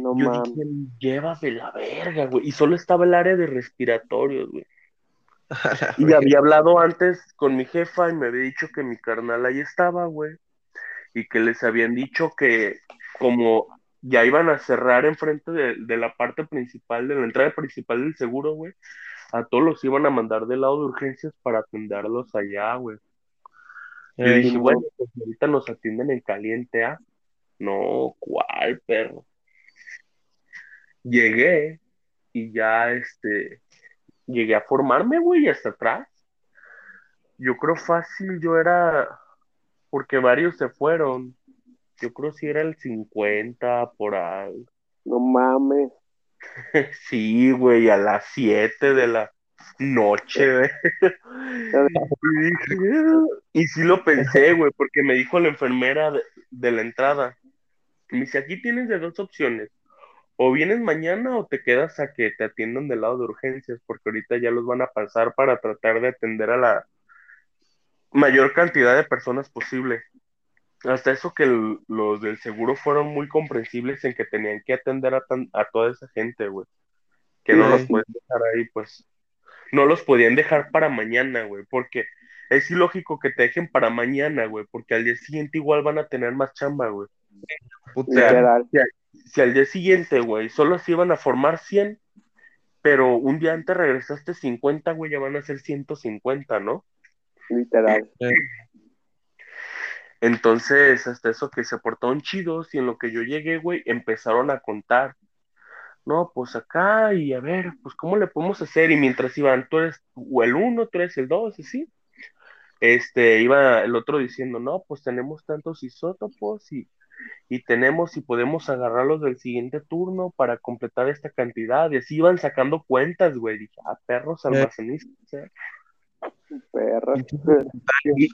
No Yo mames. dije, llévame la verga, güey. Y solo estaba el área de respiratorios, güey. [LAUGHS] Y había hablado antes con mi jefa y me había dicho que mi carnal ahí estaba, güey. Y que les habían dicho que como ya iban a cerrar enfrente de, de la parte principal, de la entrada principal del seguro, güey, a todos los iban a mandar del lado de urgencias para atenderlos allá, güey. Ey, dije, no. bueno, pues ahorita nos atienden en caliente, ¿ah? No, ¿cuál, perro? Llegué y ya, este, llegué a formarme, güey, hasta atrás. Yo creo fácil, yo era, porque varios se fueron. Yo creo si era el 50 por ahí. No mames. [LAUGHS] Sí, güey, a las 7 de la noche, güey. [LAUGHS] Y dije, "Ah". y sí lo pensé, güey, porque me dijo la enfermera de, de la entrada. Me dice, aquí tienes de dos opciones. O vienes mañana o te quedas a que te atiendan del lado de urgencias, porque ahorita ya los van a pasar para tratar de atender a la mayor cantidad de personas posible. Hasta eso que el- los del seguro fueron muy comprensibles en que tenían que atender a, tan- a toda esa gente, güey. Que no los pueden dejar ahí, pues. No los podían dejar para mañana, güey, porque es ilógico que te dejen para mañana, güey, porque al día siguiente igual van a tener más chamba, güey. puta. Si al día siguiente, güey, solo se iban a formar 100, pero un día antes regresaste 50, güey, ya van a ser 150, ¿no? Literal. Entonces, hasta eso que se portaron chidos y en lo que yo llegué, güey, empezaron a contar. No, pues acá y a ver, pues cómo le podemos hacer. Y mientras iban, tú eres o el uno, tú eres el dos, así. Este, iba el otro diciendo, no, pues tenemos tantos isótopos y, y tenemos y podemos agarrarlos del siguiente turno para completar esta cantidad. Y así iban sacando cuentas, güey. Dije, ah, perros almacenistas. ¿eh? Perra. Y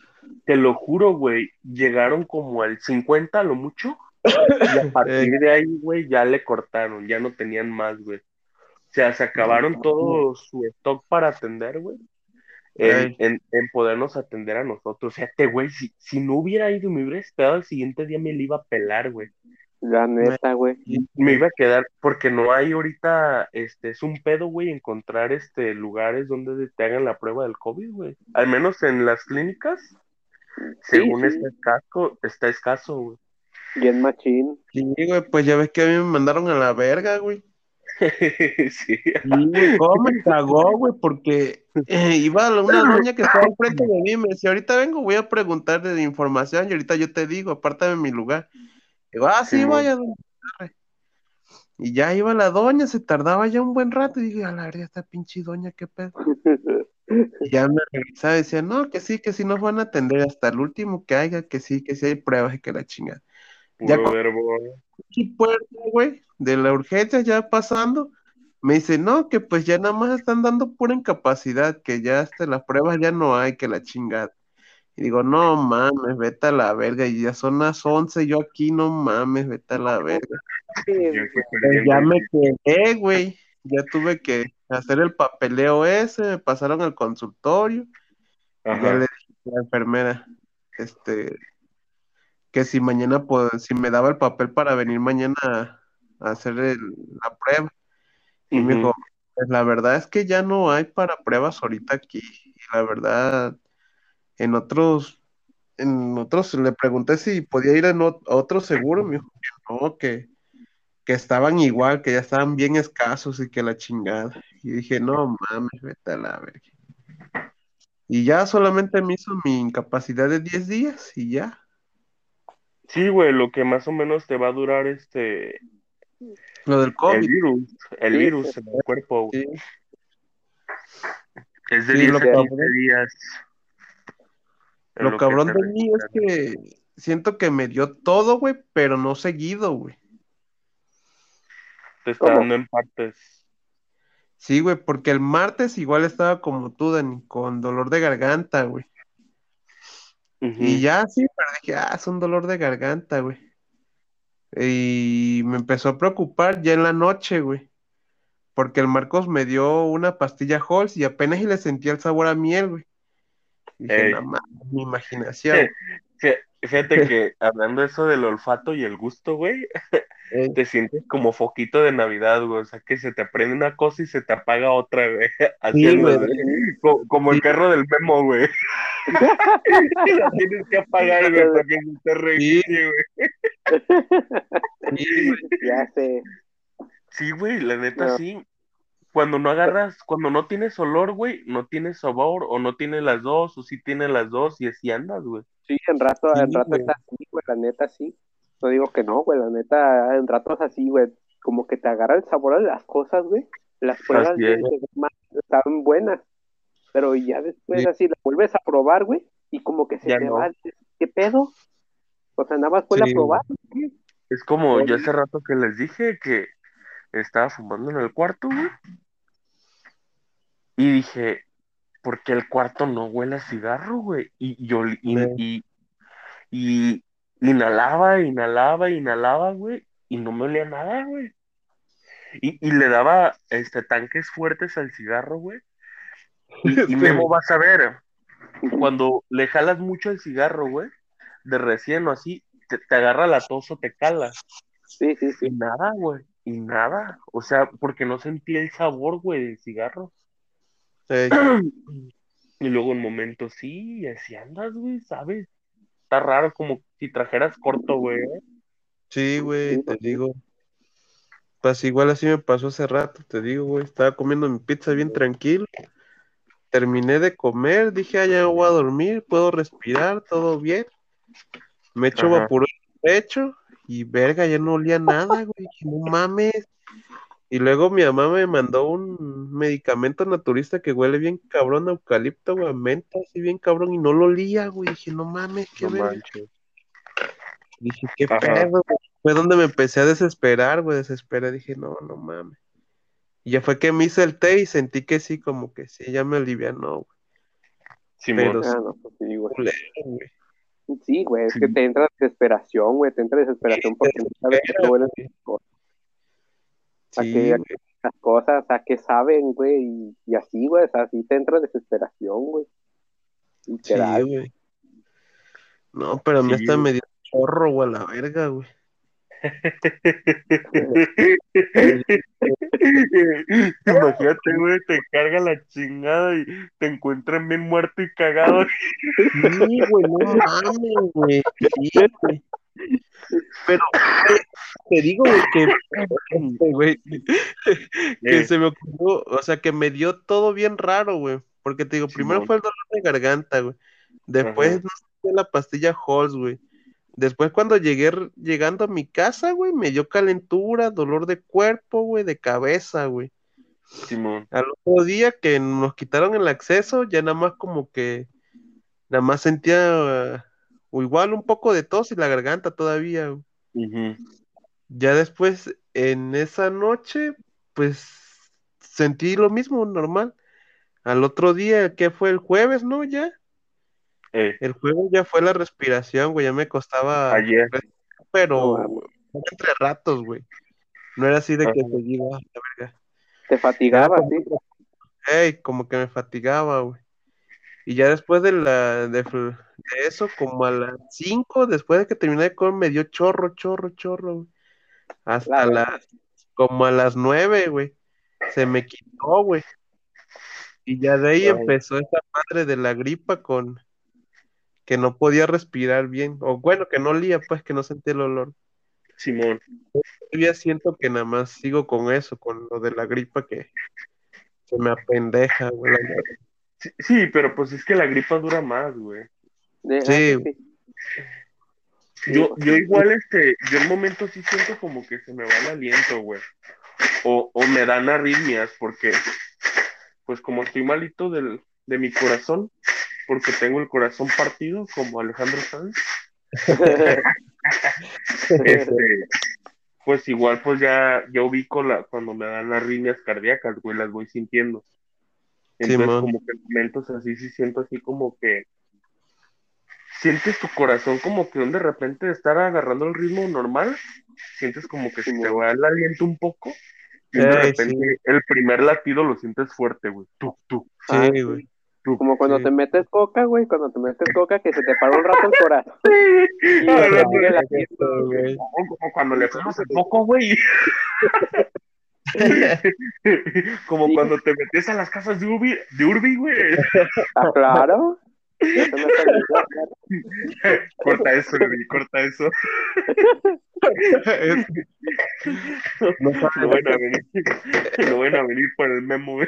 te lo juro, güey, llegaron como al 50 a lo mucho. Y a [LAUGHS] partir de ahí, güey, ya le cortaron, ya no tenían más, güey. O sea, se acabaron todo su stock para atender, güey. En, en, en podernos atender a nosotros. O sea, te, güey, si, si no hubiera ido, me hubiera esperado el siguiente día, me lo iba a pelar, güey. La neta, güey. Me iba a quedar, porque no hay ahorita, este, es un pedo, güey, encontrar, este, lugares donde te hagan la prueba del COVID, güey. Al menos en las clínicas, según sí. está escaso, está escaso, güey. Bien machín. Sí, güey, pues ya ves que a mí me mandaron a la verga, güey. [LAUGHS] sí. Sí, güey, cómo me cagó, güey, porque eh, iba una [LAUGHS] doña que estaba enfrente de mí y me decía, ahorita vengo, voy a preguntar de información y ahorita yo te digo, apártame mi lugar. Digo, ah, sí, Simón. vaya, doña. arre". Y ya iba la doña, se tardaba ya un buen rato y dije, a la verga, esta pinche doña, qué pedo. Y ya me regresaba y decía, no, que sí, que sí nos van a atender hasta el último que haya, que sí, que sí hay pruebas y que la chingada. Ya Puro con- verbo. puerta, güey, de la urgencia ya pasando, me dice, no, que pues ya nada más están dando pura incapacidad, que ya hasta las pruebas ya no hay, que la chingada. Y digo, no mames, vete a la verga, y ya son las 11, yo aquí, no mames, vete a la verga. Sí, Ya Pues ya me quedé, güey, ya tuve que hacer el papeleo ese, me pasaron al consultorio, y ya Ajá. le dije a la enfermera, este, que si mañana, pues, si me daba el papel para venir mañana a, hacer el- la prueba. Y me dijo, pues la verdad es que ya no hay para pruebas ahorita aquí. Y la verdad, en otros, en otros, le pregunté si podía ir en ot- otro seguro, me dijo que no, que, que estaban igual, que ya estaban bien escasos y que la chingada. Y dije, no mames, vete a la verga. Y ya solamente me hizo mi incapacidad de 10 días y ya. Sí, güey, lo que más o menos te va a durar este Lo del el COVID. virus, el Sí, virus en el cuerpo, güey. Sí. Es de Sí, 10 lo a 15 cabrón. días. Lo cabrón de mí es que siento que me dio todo, güey, pero no seguido, güey. Te está ¿Cómo? dando en partes. Sí, güey, porque el martes igual estaba como tú, Dani, con dolor de garganta, güey. Y ya sí, pero dije, ah, es un dolor de garganta, güey. Y me empezó a preocupar ya en la noche, güey. Porque el Marcos me dio una pastilla Halls y apenas y le sentía el sabor a miel, güey. Dije, no mames, mi imaginación. Fí- Fíjate [LAUGHS] que hablando eso del olfato y el gusto, güey, Ey. te sientes como foquito de Navidad, güey. O sea, que se te prende una cosa y se te apaga otra, güey. [LAUGHS] Co- como el carro del memo, güey. [LAUGHS] La tienes que apagar, güey, para que se te reinicie, güey. Sí, güey. Ya sé. Sí, güey, la neta No. sí. Cuando no agarras, cuando no tienes olor, güey, no tienes sabor, o no tienes las dos, o sí tienes las dos, y así andas, güey. Sí, en rato, Sí, en rato güey. está así, güey, la neta sí. No digo que no, güey, la neta, en ratos así, güey, como que te agarra el sabor de las cosas, güey. Las pruebas de, es. de más estaban buenas, pero ya después Sí. así la vuelves a probar, güey, y como que se Ya te no. va, ¿qué pedo? O sea, nada más fue Sí, la probar. Es como yo hace rato que les dije que estaba fumando en el cuarto, güey. Y dije, ¿por qué el cuarto no huele a cigarro, güey? Y yo y, Sí. y, y inhalaba, inhalaba, inhalaba, güey, y no me olía nada, güey. Y, y le daba este tanques fuertes al cigarro, güey. Y, [LAUGHS] y Sí. Memo vas a ver, cuando le jalas mucho el cigarro, güey, de recién o así, te, te agarra la tos o te cala. Sí, sí, Y sí. nada, güey, y nada. O sea, porque no sentí el sabor, güey, del cigarro. [CLEARS THROAT] Y luego en momentos sí, así andas, güey, ¿sabes? Está raro como si trajeras corto, güey. Sí, güey, te digo. Pues igual así me pasó hace rato, te digo, güey. Estaba comiendo mi pizza bien tranquilo. Terminé de comer, dije, ah, ya voy a dormir, puedo respirar, todo bien. Me echo vapor en el pecho y verga, ya no olía nada, güey. No mames. Y luego mi mamá me mandó un medicamento naturista que huele bien cabrón, a eucalipto, güey, a menta, así bien cabrón, y no lo olía, güey. Dije, no mames, qué No. Dije, qué Ajá. pedo, güey. Fue donde me empecé a desesperar, güey, desesperé. Dije, no, no mames. Y ya fue que me hice el té y sentí que sí, como que sí, ya me alivianó, güey. Simón. Pero Ah, no, pues sí, güey. culero, güey. Sí, güey, es Sí. que te entra desesperación, güey, te entra desesperación porque no sabes huelen güey. ¿A Sí, qué- güey. las cosas, a qué saben, güey, y, y así, güey, o sea, así te entra desesperación, güey. Sí, Literal. güey. No, pero a mí Sí, hasta güey. me dio chorro, güey, a la verga, güey. [LAUGHS] Imagínate, güey, te carga la chingada y te encuentran bien muerto y cagado. Sí, güey, no mames, güey. Sí, güey. Pero, te digo, güey, que, [LAUGHS] güey, que Eh, se me ocurrió, o sea, que me dio todo bien raro, güey. Porque te digo, primero fue el dolor de garganta, güey. Después, Ajá. no sé, la pastilla Halls, güey. Después, cuando llegué, llegando a mi casa, güey, me dio calentura, dolor de cuerpo, güey, de cabeza, güey. Simón. Al otro día que nos quitaron el acceso, ya nada más como que, nada más sentía, o igual un poco de tos y la garganta todavía, güey. Ya después, en esa noche, pues sentí lo mismo, normal. Al otro día, que fue el jueves, ¿no? Ya. Eh, El jueves ya fue la respiración, güey. Ya me costaba, ayer. pero entre ratos, güey. No era así de que Ajá. seguido, ah, la verga. Te fatigaba, Era sí. Ey, como que me fatigaba, güey. Y ya después de la de, de eso, como a las 5, después de que terminé de comer, me dio chorro, chorro, chorro, güey. Hasta La las, como a las 9, güey. Se me quitó, güey. Y ya de ahí empezó esa madre de la gripa con que no podía respirar bien. O bueno, que no olía, pues que no sentía el olor. Simón. Todavía siento que nada más sigo con eso, con lo de la gripa que se me apendeja, güey. Sí, sí, pero pues es que la gripa dura más, güey. De- ah, Sí. Yo, yo igual, este, yo en momentos sí siento como que se me va el aliento, güey. O, o me dan arritmias, porque, pues como estoy malito del, de mi corazón, porque tengo el corazón partido, como Alejandro Sanz, [LAUGHS] este, pues igual, pues ya, ya ubico la, cuando me dan arritmias cardíacas, güey, las voy sintiendo. Entonces, como que en momentos así, sí siento así como que sientes tu corazón como que de repente de estar agarrando el ritmo normal, sientes como que se te va el aliento un poco, y de Ey, repente el primer latido lo sientes fuerte, güey. Tú, tú, Ah, Sí, güey. tú. Como cuando Sí. te metes coca, güey, cuando te metes coca que se te para un rato el corazón. Y te no, sigue no, latiendo, güey. Como cuando le fumas el poco, güey. [LAUGHS] [LAUGHS] Como Sí. cuando te metes a las casas de Urbi, de Urbi, güey. Ah, claro. Eso no [LAUGHS] Corta eso, corta eso. Es- No No van a venir, no van a venir por el memo.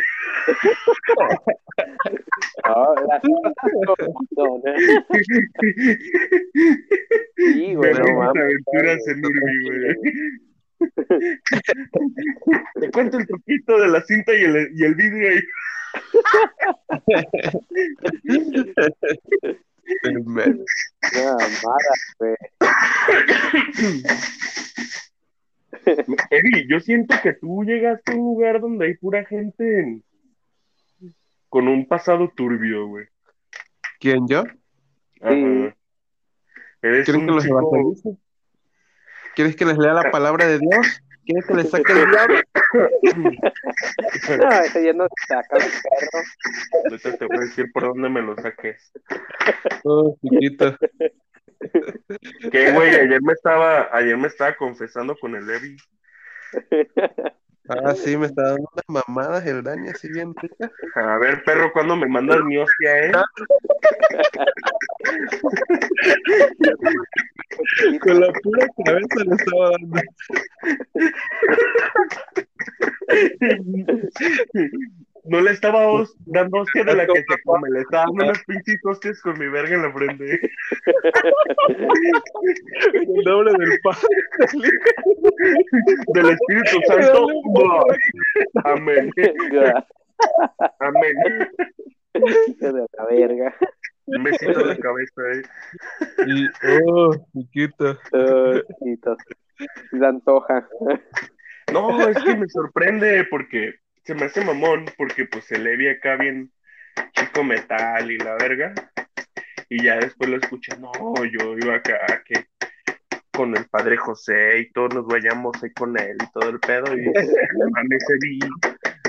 No, ¿eh? [LAUGHS] Sí, güey, no Grandes mames. aventuras en Urbi, güey. Te cuento el truquito de la cinta y el, y el vidrio ahí. Eddie, yo siento que tú llegaste a un lugar donde hay pura gente en- con un pasado turbio, güey. ¿Quién yo? Ajá. Sí. Eres ¿Quieres un que los chico... ¿Quieres que les lea la palabra de Dios? ¿Quieres que les saque el diablo? No, ese ya no se saca el perro. Ahorita te voy a decir por dónde me lo saques. Oh, chiquito. Que, güey, ayer me estaba, ayer me estaba confesando con el Levi. Ah, sí, me está dando unas mamadas el Dani, así bien rica. A ver, perro, ¿cuándo me mandas mi hostia, eh? [LAUGHS] [LAUGHS] Con la pura cabeza le estaba dando. No le estaba dando hostia de la que se come, le estaba dando unas pinches hostias con mi verga en la frente. El nombre del Padre. Del Espíritu Santo. Amén. [LAUGHS] Amén. De la verga. Un besito de cabeza, eh. [LAUGHS] Y, oh, chiquito. Oh. Se antoja. No, es que me sorprende porque se me hace mamón, porque pues se le vi acá bien chico metal y la verga. Y ya después lo escuché, no, yo iba acá que con el padre José y todos nos vayamos ahí con él y todo el pedo. Y [LAUGHS] ese vi,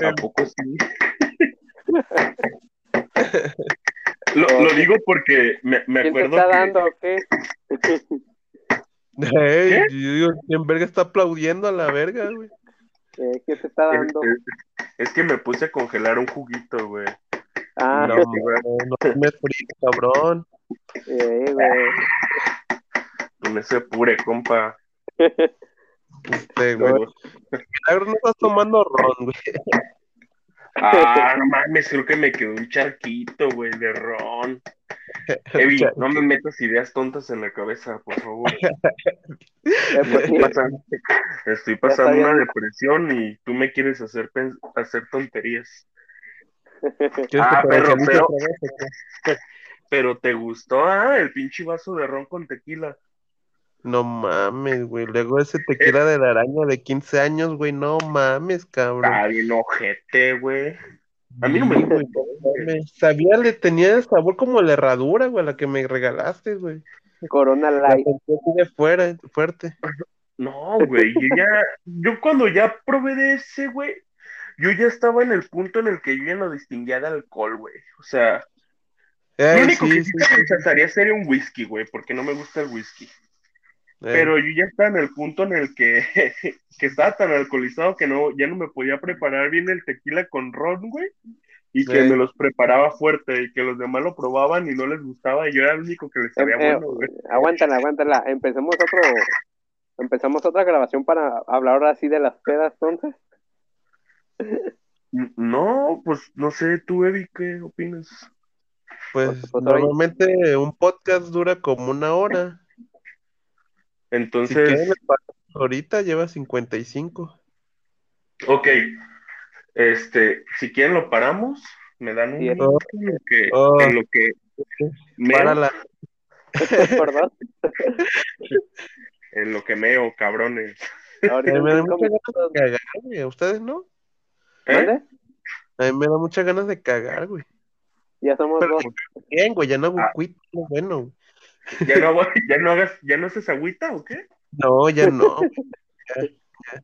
¿a poco sí? [LAUGHS] Lo, lo digo porque me, me ¿Quién te acuerdo está que dando o qué? Ey, yo digo, ¿quién verga está aplaudiendo a la verga, güey? Eh, ¿Quién te está es, dando? es- es que me puse a congelar un juguito, güey. Ah, No, [LAUGHS] no, no me frío, cabrón. eh, güey. Con ese pure, compa. Este, güey. Milagro, no estás tomando ron, güey. Ah, [LAUGHS] no mames, creo que me quedó un charquito, güey, de ron. Evi, no me metas ideas tontas en la cabeza, por favor. [LAUGHS] Eh, pues, Estoy pasando, estoy pasando bien. una depresión y tú me quieres hacer, hacer tonterías. ¿Quieres Ah, pero-? [LAUGHS] Pero te gustó, ah, el pinche vaso de ron con tequila. No mames, güey. Luego ese tequila de la araña de 15 años, güey. No mames, cabrón. Está bien ojete, güey. A mí no me Sí, mames. Sabía, le tenía sabor como la herradura, güey, la que me regalaste, güey. Corona La Light. de fuera, fuerte. No, güey, yo ya, yo cuando ya probé de ese, güey, yo ya estaba en el punto en el que yo ya no distinguía de alcohol, güey. O sea, lo único sí, que sí, sí rechazaría sería un whisky, güey, porque no me gusta el whisky. Ey. Pero yo ya estaba en el punto en el que, [LAUGHS] que estaba tan alcoholizado que no, ya no me podía preparar bien el tequila con ron, güey. Y que me los preparaba fuerte y que los demás lo probaban y no les gustaba y yo era el único que les sabía Em- eh, bueno, güey. aguántala, aguántala. Empecemos otro, empezamos otra grabación para hablar ahora sí de las pedas, entonces. No, pues no sé, tú, Eddie, ¿qué opinas? Pues Pues, pues, normalmente un podcast dura como una hora. Entonces, ahorita lleva 55. ok, este, si quieren lo paramos, me dan un en lo que, Oh. en lo que meo, Párala. [LAUGHS] Perdón. en lo que meo, cabrones. Ahorita A mí me da muchas ganas de cagar, güey. ¿A ustedes no? ¿Eh? A mí me da muchas ganas de cagar, güey. Ya somos Pero dos. bien, güey, ya no hago Ah. bueno. ¿Ya no, [LAUGHS] ya no hagas, ya no haces agüita o qué? No, ya no. Ya, ya.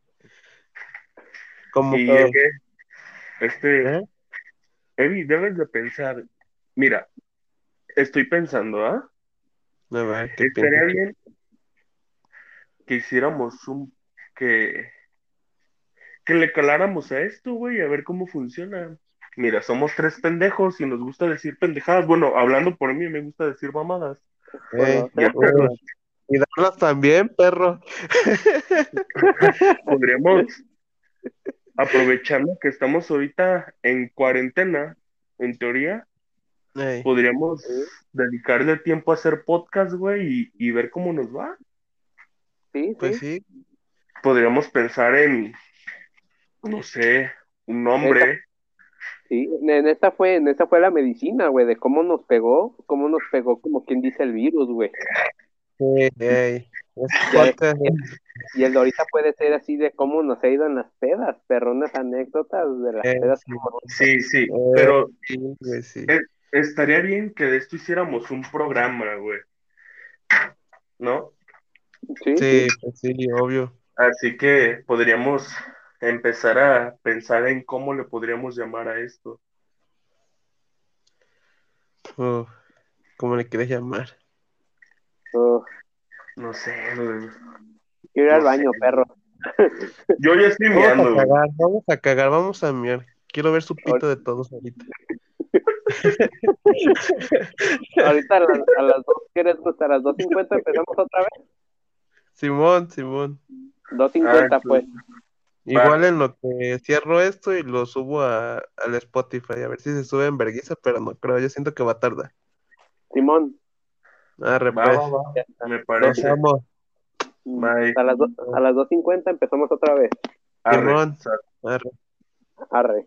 Como que, es que, este, ¿eh? Eddie, debes de pensar, mira, estoy pensando, ¿ah? A ver, ¿qué Estaría piensas? bien que hiciéramos un, que, que le caláramos a esto, güey, a ver cómo funciona. Mira, somos tres pendejos y nos gusta decir pendejadas. Bueno, hablando por mí, me gusta decir mamadas. Y darlas también, perro. [LAUGHS] podríamos, aprovechando que estamos ahorita en cuarentena, en teoría, podríamos dedicarle tiempo a hacer podcast, güey, y, y ver cómo nos va. Sí, pues sí. sí. Podríamos pensar en, no sé, un nombre. Sí, en esta fue, en esta fue la medicina, güey, de cómo nos pegó, cómo nos pegó, como quien dice el virus, güey. Sí, es- Y el de ahorita puede ser así de cómo nos ha ido en las pedas, perronas anécdotas de las Eh, pedas. sí. Sí, sí, Eh, pero sí, güey, sí. Eh, estaría bien que de esto hiciéramos un programa, güey. ¿No? Sí, Sí, pues sí, obvio. Así que podríamos empezar a pensar en cómo le podríamos llamar a esto. Oh, ¿cómo le quieres llamar? Oh, No sé, güey. quiero ir al baño, sé. perro. Yo ya estoy Vamos a cagar, vamos a cagar, vamos a miar. Quiero ver su pito de todos ahorita. [LAUGHS] Ahorita a las, a las dos, ¿quieres gusta? A las 2.50 empezamos otra vez. Simón, Simón. 2.50 Ah, pues. Igual en lo que cierro esto y lo subo a, al Spotify, a ver si se sube en vergüenza, pero no creo, yo siento que va a tardar. Simón, Arre, Va, pues. va, va. Me parece. A las, do- a las 2.50 empezamos otra vez. Arre. Simón. Arre. Arre.